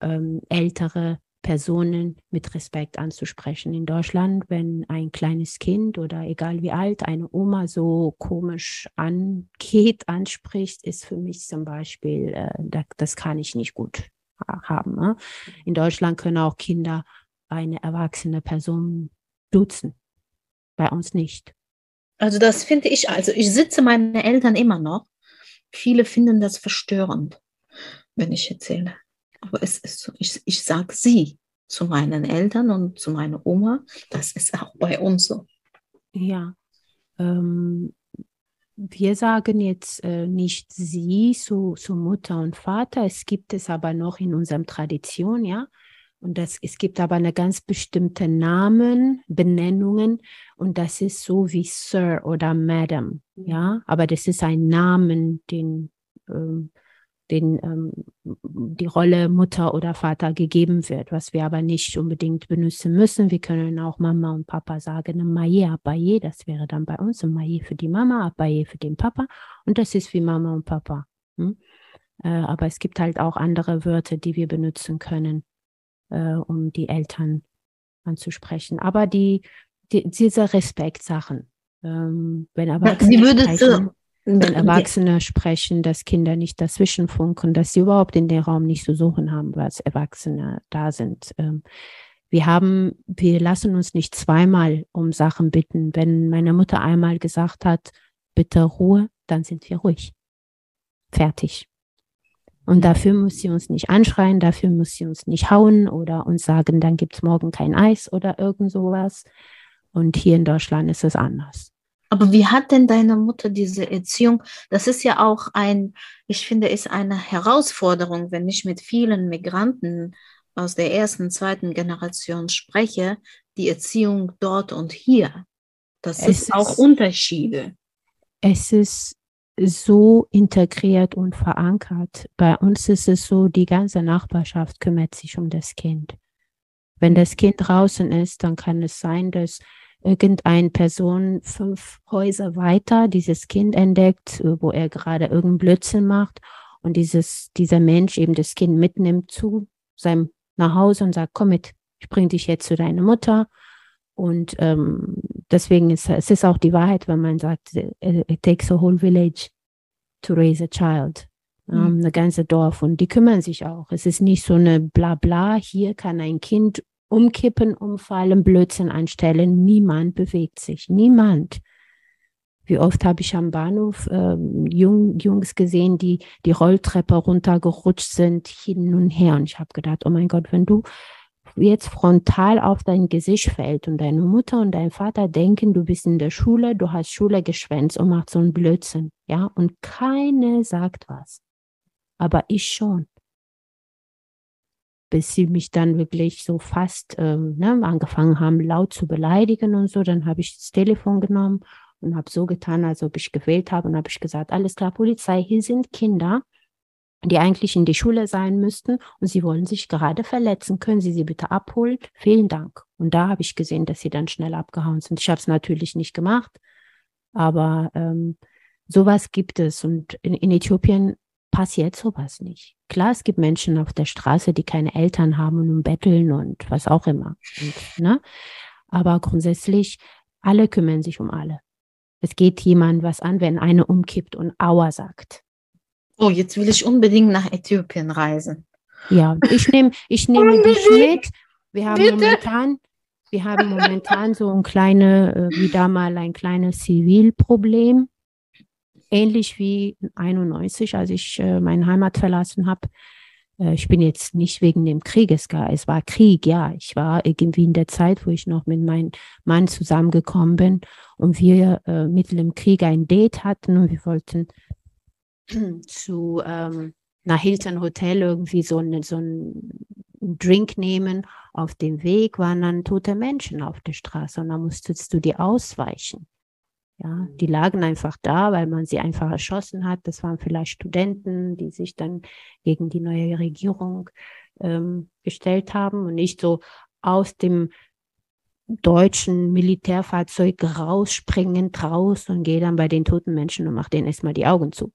ähm, ältere Personen mit Respekt anzusprechen. In Deutschland, wenn ein kleines Kind oder egal wie alt eine Oma so komisch angeht, anspricht, ist für mich zum Beispiel, äh, das, das kann ich nicht gut haben. Ne? In Deutschland können auch Kinder eine erwachsene Person duzen. Bei uns nicht. Also das finde ich, also ich sitze meine Eltern immer noch. Viele finden das verstörend, wenn ich erzähle. Aber es ist so, ich, ich sage sie zu meinen Eltern und zu meiner Oma. Das ist auch bei uns so. Ja. Ähm, wir sagen jetzt äh, nicht sie zu, zu Mutter und Vater, es gibt es aber noch in unserer Tradition, ja. Und das, es gibt aber eine ganz bestimmte Namen, Benennungen und das ist so wie Sir oder Madam, ja. Aber das ist ein Namen, den ähm, den ähm, die Rolle Mutter oder Vater gegeben wird, was wir aber nicht unbedingt benutzen müssen. Wir können auch Mama und Papa sagen, Maye, Abaye, das wäre dann bei uns, Maye für die Mama, Abaye für den Papa und das ist wie Mama und Papa. Hm? Äh, aber es gibt halt auch andere Wörter, die wir benutzen können, äh, um die Eltern anzusprechen. Aber die, die diese Respektsachen, ähm, wenn Erwachsene sprechen, wenn Erwachsene sprechen, dass Kinder nicht dazwischen funken, dass sie überhaupt in den Raum nicht zu suchen haben, was Erwachsene da sind. Ähm, wir haben, wir lassen uns nicht zweimal um Sachen bitten. Wenn meine Mutter einmal gesagt hat, bitte Ruhe, dann sind wir ruhig. Fertig. Und dafür muss sie uns nicht anschreien, dafür muss sie uns nicht hauen oder uns sagen, dann gibt's morgen kein Eis oder irgend sowas. Und hier in Deutschland ist es anders. Aber wie hat denn deine Mutter diese Erziehung? Das ist ja auch ein, ich finde, ist eine Herausforderung, wenn ich mit vielen Migranten aus der ersten, zweiten Generation spreche, die Erziehung dort und hier. Das es ist auch Unterschiede. Es ist so integriert und verankert. Bei uns ist es so, die ganze Nachbarschaft kümmert sich um das Kind. Wenn das Kind draußen ist, dann kann es sein, dass irgendeine Person fünf Häuser weiter dieses Kind entdeckt, äh, wo er gerade irgendeinen Blödsinn macht und dieses, dieser Mensch eben das Kind mitnimmt zu seinem nach Hause und sagt, komm mit, ich bringe dich jetzt zu deiner Mutter. Und ähm, deswegen ist es ist auch die Wahrheit, wenn man sagt, it takes a whole village to raise a child. Mhm. Um, eine ganze Dorf und die kümmern sich auch. Es ist nicht so eine Blabla, hier kann ein Kind umkippen, umfallen, Blödsinn anstellen. Niemand bewegt sich. Niemand. Wie oft habe ich am Bahnhof äh, Jung, Jungs gesehen, die die Rolltreppe runtergerutscht sind, hin und her. Und ich habe gedacht, oh mein Gott, wenn du jetzt frontal auf dein Gesicht fällt und deine Mutter und dein Vater denken, du bist in der Schule, du hast Schule geschwänzt und machst so einen Blödsinn, ja, und keine sagt was. Aber ich schon bis sie mich dann wirklich so fast ähm, ne, angefangen haben, laut zu beleidigen und so. Dann habe ich das Telefon genommen und habe so getan, als ob ich gewählt habe und habe ich gesagt, alles klar, Polizei, hier sind Kinder, die eigentlich in die Schule sein müssten und sie wollen sich gerade verletzen. Können Sie sie bitte abholen? Vielen Dank. Und da habe ich gesehen, dass sie dann schnell abgehauen sind. Ich habe es natürlich nicht gemacht, aber ähm, sowas gibt es. Und in, in Äthiopien passiert sowas nicht. Klar, es gibt Menschen auf der Straße, die keine Eltern haben und betteln und was auch immer. Und, ne? Aber grundsätzlich, alle kümmern sich um alle. Es geht jemand was an, wenn eine umkippt und Aua sagt. Oh, jetzt will ich unbedingt nach Äthiopien reisen. Ja, ich nehme ich nehme dich mit. Wir haben Bitte? momentan, wir haben momentan so ein kleines, äh, wieder mal ein kleines Zivilproblem ähnlich wie 91, als ich äh, meine Heimat verlassen habe. Äh, ich bin jetzt nicht wegen dem Krieges gar. Es war Krieg, ja. Ich war irgendwie in der Zeit, wo ich noch mit meinem Mann zusammengekommen bin und wir äh, mitten im Krieg ein Date hatten und wir wollten (clears throat) zu ähm, nach Hilton Hotel irgendwie so, eine, so einen Drink nehmen. Auf dem Weg waren dann tote Menschen auf der Straße und da musstest du die ausweichen. Ja, die lagen einfach da, weil man sie einfach erschossen hat. Das waren vielleicht Studenten, die sich dann gegen die neue Regierung ähm, gestellt haben und nicht so aus dem deutschen Militärfahrzeug rausspringend raus und gehe dann bei den toten Menschen und mache denen erstmal die Augen zu.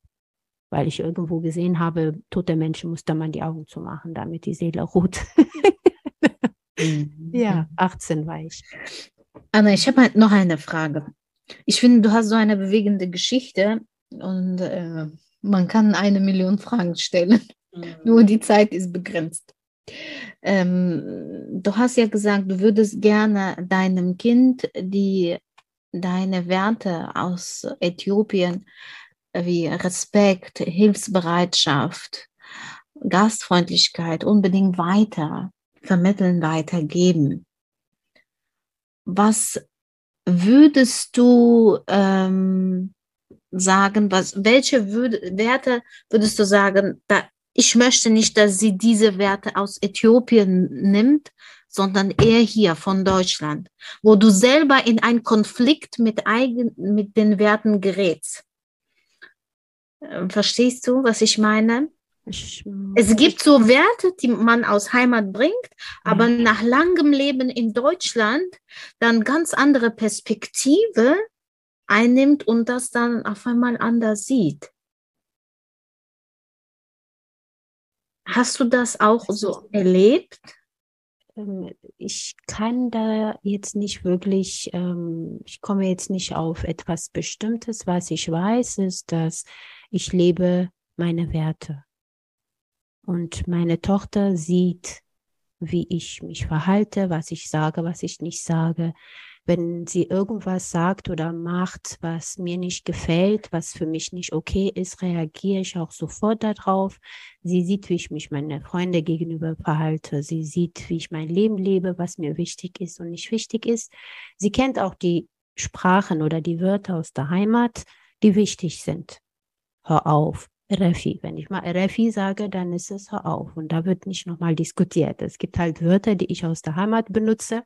Weil ich irgendwo gesehen habe, tote Menschen muss da man die Augen zu machen, damit die Seele ruht. Mhm. (laughs) ja, 18 war ich. Anna, ich habe halt noch eine Frage. Ich finde, du hast so eine bewegende Geschichte und äh, man kann eine Million Fragen stellen. Mhm. Nur die Zeit ist begrenzt. Ähm, du hast ja gesagt, du würdest gerne deinem Kind die deine Werte aus Äthiopien wie Respekt, Hilfsbereitschaft, Gastfreundlichkeit unbedingt weiter vermitteln, weitergeben. Was würdest du ähm, sagen, was, welche würde, Werte würdest du sagen, da, ich möchte nicht, dass sie diese Werte aus Äthiopien nimmt, sondern eher hier von Deutschland, wo du selber in einen Konflikt mit, eigen, mit den Werten gerätst. Ähm, verstehst du, was ich meine? Es gibt so Werte, die man aus Heimat bringt, aber ja. nach langem Leben in Deutschland dann ganz andere Perspektive einnimmt und das dann auf einmal anders sieht. Hast du das auch so erlebt? Ähm, ich kann da jetzt nicht wirklich, ähm, ich komme jetzt nicht auf etwas Bestimmtes. Was ich weiß, ist, dass ich lebe meine Werte. Und meine Tochter sieht, wie ich mich verhalte, was ich sage, was ich nicht sage. Wenn sie irgendwas sagt oder macht, was mir nicht gefällt, was für mich nicht okay ist, reagiere ich auch sofort darauf. Sie sieht, wie ich mich meinen Freunden gegenüber verhalte. Sie sieht, wie ich mein Leben lebe, was mir wichtig ist und nicht wichtig ist. Sie kennt auch die Sprachen oder die Wörter aus der Heimat, die wichtig sind. Hör auf, Refi. Wenn ich mal Refi sage, dann ist es hör auf. Und da wird nicht nochmal diskutiert. Es gibt halt Wörter, die ich aus der Heimat benutze,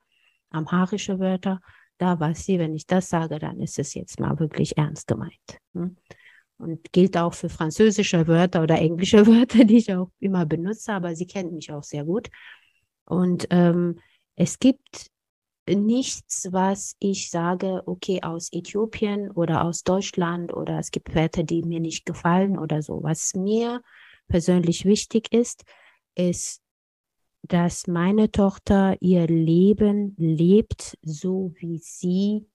amharische Wörter. Da weiß sie, wenn ich das sage, dann ist es jetzt mal wirklich ernst gemeint. Hm? Und gilt auch für französische Wörter oder englische (laughs) Wörter, die ich auch immer benutze, aber sie kennt mich auch sehr gut. Und ähm, es gibt nichts, was ich sage, okay, aus Äthiopien oder aus Deutschland oder es gibt Werte, die mir nicht gefallen oder so. Was mir persönlich wichtig ist, ist dass meine Tochter ihr Leben lebt, so wie sie,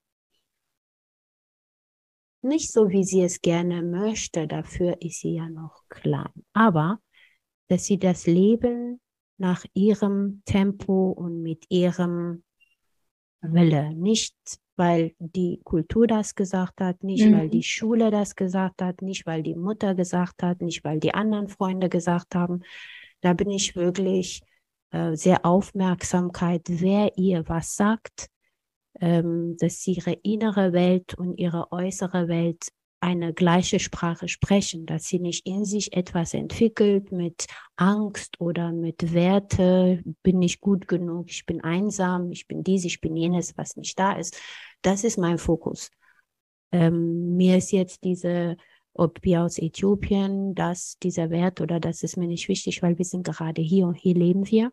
nicht so wie sie es gerne möchte, dafür ist sie ja noch klein, aber dass sie das Leben nach ihrem Tempo und mit ihrem Wille, nicht weil die Kultur das gesagt hat, nicht mhm. weil die Schule das gesagt hat, nicht weil die Mutter gesagt hat, nicht weil die anderen Freunde gesagt haben. Da bin ich wirklich äh, sehr Aufmerksamkeit, wer ihr was sagt, ähm, dass ihre innere Welt und ihre äußere Welt eine gleiche Sprache sprechen, dass sie nicht in sich etwas entwickelt mit Angst oder mit Werte, bin ich gut genug, ich bin einsam, ich bin dies, ich bin jenes, was nicht da ist. Das ist mein Fokus. Ähm, mir ist jetzt diese, ob wir aus Äthiopien, das, dieser Wert oder das ist mir nicht wichtig, weil wir sind gerade hier und hier leben wir.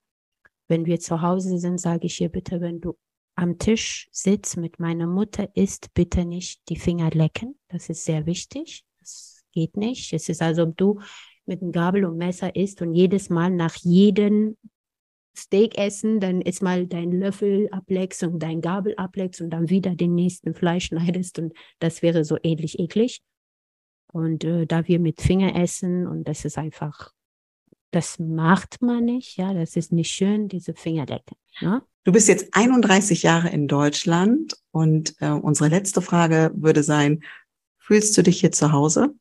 Wenn wir zu Hause sind, sage ich hier bitte, wenn du am Tisch sitzt mit meiner Mutter, isst bitte nicht die Finger lecken. Das ist sehr wichtig. Das geht nicht. Es ist also, ob du mit einem Gabel und Messer isst und jedes Mal nach jedem Steak essen, dann ist mal dein Löffel ablegst und dein Gabel ablegst und dann wieder den nächsten Fleisch schneidest und das wäre so ähnlich eklig. Und äh, da wir mit Finger essen und das ist einfach, das macht man nicht, ja, das ist nicht schön, diese Finger lecken. Ja? Du bist jetzt 31 Jahre in Deutschland und äh, unsere letzte Frage würde sein, fühlst du dich hier zu Hause?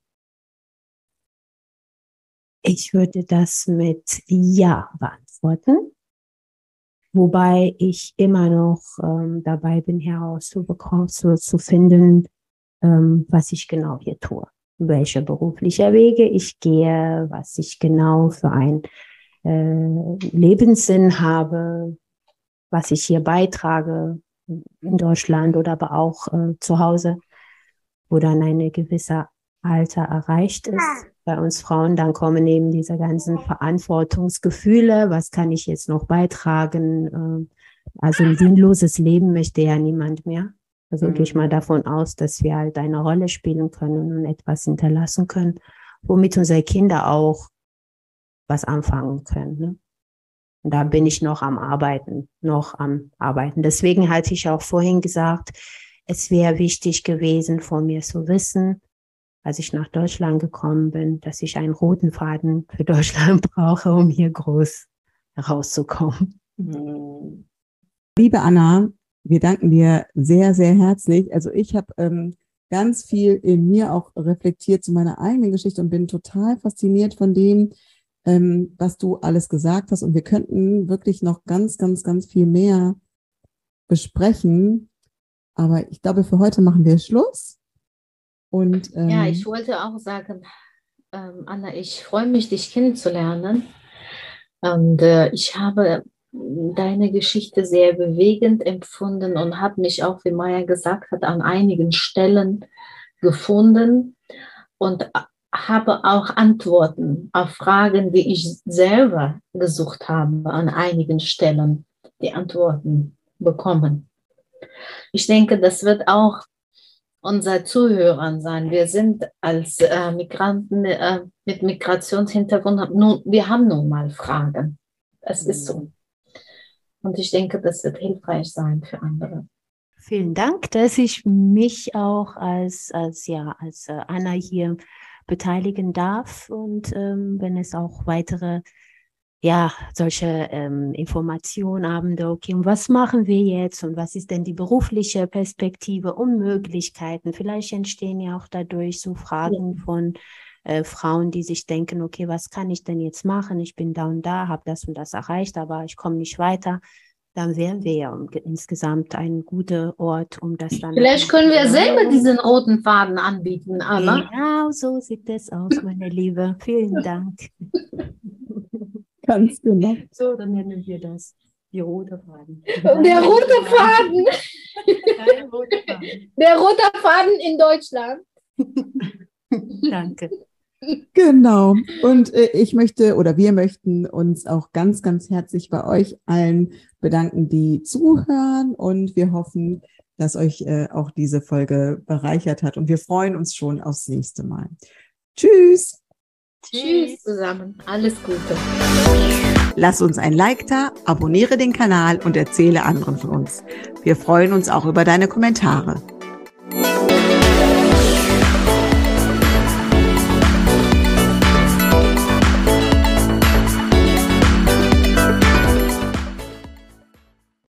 Ich würde das mit Ja beantworten, wobei ich immer noch ähm, dabei bin, herauszubekommen, zu, zu finden, ähm, was ich genau hier tue, welche berufliche Wege ich gehe, was ich genau für einen äh, Lebenssinn habe, was ich hier beitrage in Deutschland oder aber auch äh, zu Hause, wo dann eine gewisse Alter erreicht ist. Bei uns Frauen, dann kommen eben diese ganzen Verantwortungsgefühle. Was kann ich jetzt noch beitragen? Äh, also ein sinnloses Leben möchte ja niemand mehr. Also mhm. gehe ich mal davon aus, dass wir halt eine Rolle spielen können und etwas hinterlassen können, womit unsere Kinder auch was anfangen können. Ne? Und da bin ich noch am Arbeiten, noch am Arbeiten. Deswegen hatte ich auch vorhin gesagt, es wäre wichtig gewesen, von mir zu wissen, als ich nach Deutschland gekommen bin, dass ich einen roten Faden für (laughs) Deutschland brauche, um hier groß herauszukommen. Mhm. Liebe Anna, wir danken dir sehr, sehr herzlich. Also ich habe ähm, ganz viel in mir auch reflektiert zu meiner eigenen Geschichte und bin total fasziniert von dem, ähm, was du alles gesagt hast. Und wir könnten wirklich noch ganz, ganz, ganz viel mehr besprechen. Aber ich glaube, für heute machen wir Schluss. Und, ähm, ja, ich wollte auch sagen, ähm, Anna, ich freue mich, dich kennenzulernen. Und äh, ich habe deine Geschichte sehr bewegend empfunden und habe mich auch, wie Maya gesagt hat, an einigen Stellen gefunden. Und habe auch Antworten auf Fragen, die ich selber gesucht habe an einigen Stellen, die Antworten bekommen. Ich denke, das wird auch unser Zuhörern sein. Wir sind als äh, Migranten äh, mit Migrationshintergrund, nun, wir haben nun mal Fragen. Es ist so. Und ich denke, das wird hilfreich sein für andere. Vielen Dank, dass ich mich auch als, als, ja, als äh, Anna hier beteiligen darf und ähm, wenn es auch weitere ja, solche ähm, Informationabende, okay, und was machen wir jetzt und was ist denn die berufliche Perspektive und Möglichkeiten? Vielleicht entstehen ja auch dadurch so Fragen ja. von äh, Frauen, die sich denken, okay, was kann ich denn jetzt machen? Ich bin da und da, habe das und das erreicht, aber ich komme nicht weiter dann wären wir ja insgesamt ein guter Ort, um das dann. Vielleicht können wir selber diesen roten Faden anbieten, Anna. Genau so sieht es aus, meine Liebe. Vielen (laughs) Dank. Ganz genau. So, dann nennen wir das die rote Faden. Der rote Faden. Der rote Faden in Deutschland. Danke. Genau. Und äh, ich möchte oder wir möchten uns auch ganz, ganz herzlich bei euch allen bedanken, die zuhören. Und wir hoffen, dass euch äh, auch diese Folge bereichert hat. Und wir freuen uns schon aufs nächste Mal. Tschüss. Tschüss zusammen. Alles Gute. Lass uns ein Like da, abonniere den Kanal und erzähle anderen von uns. Wir freuen uns auch über deine Kommentare.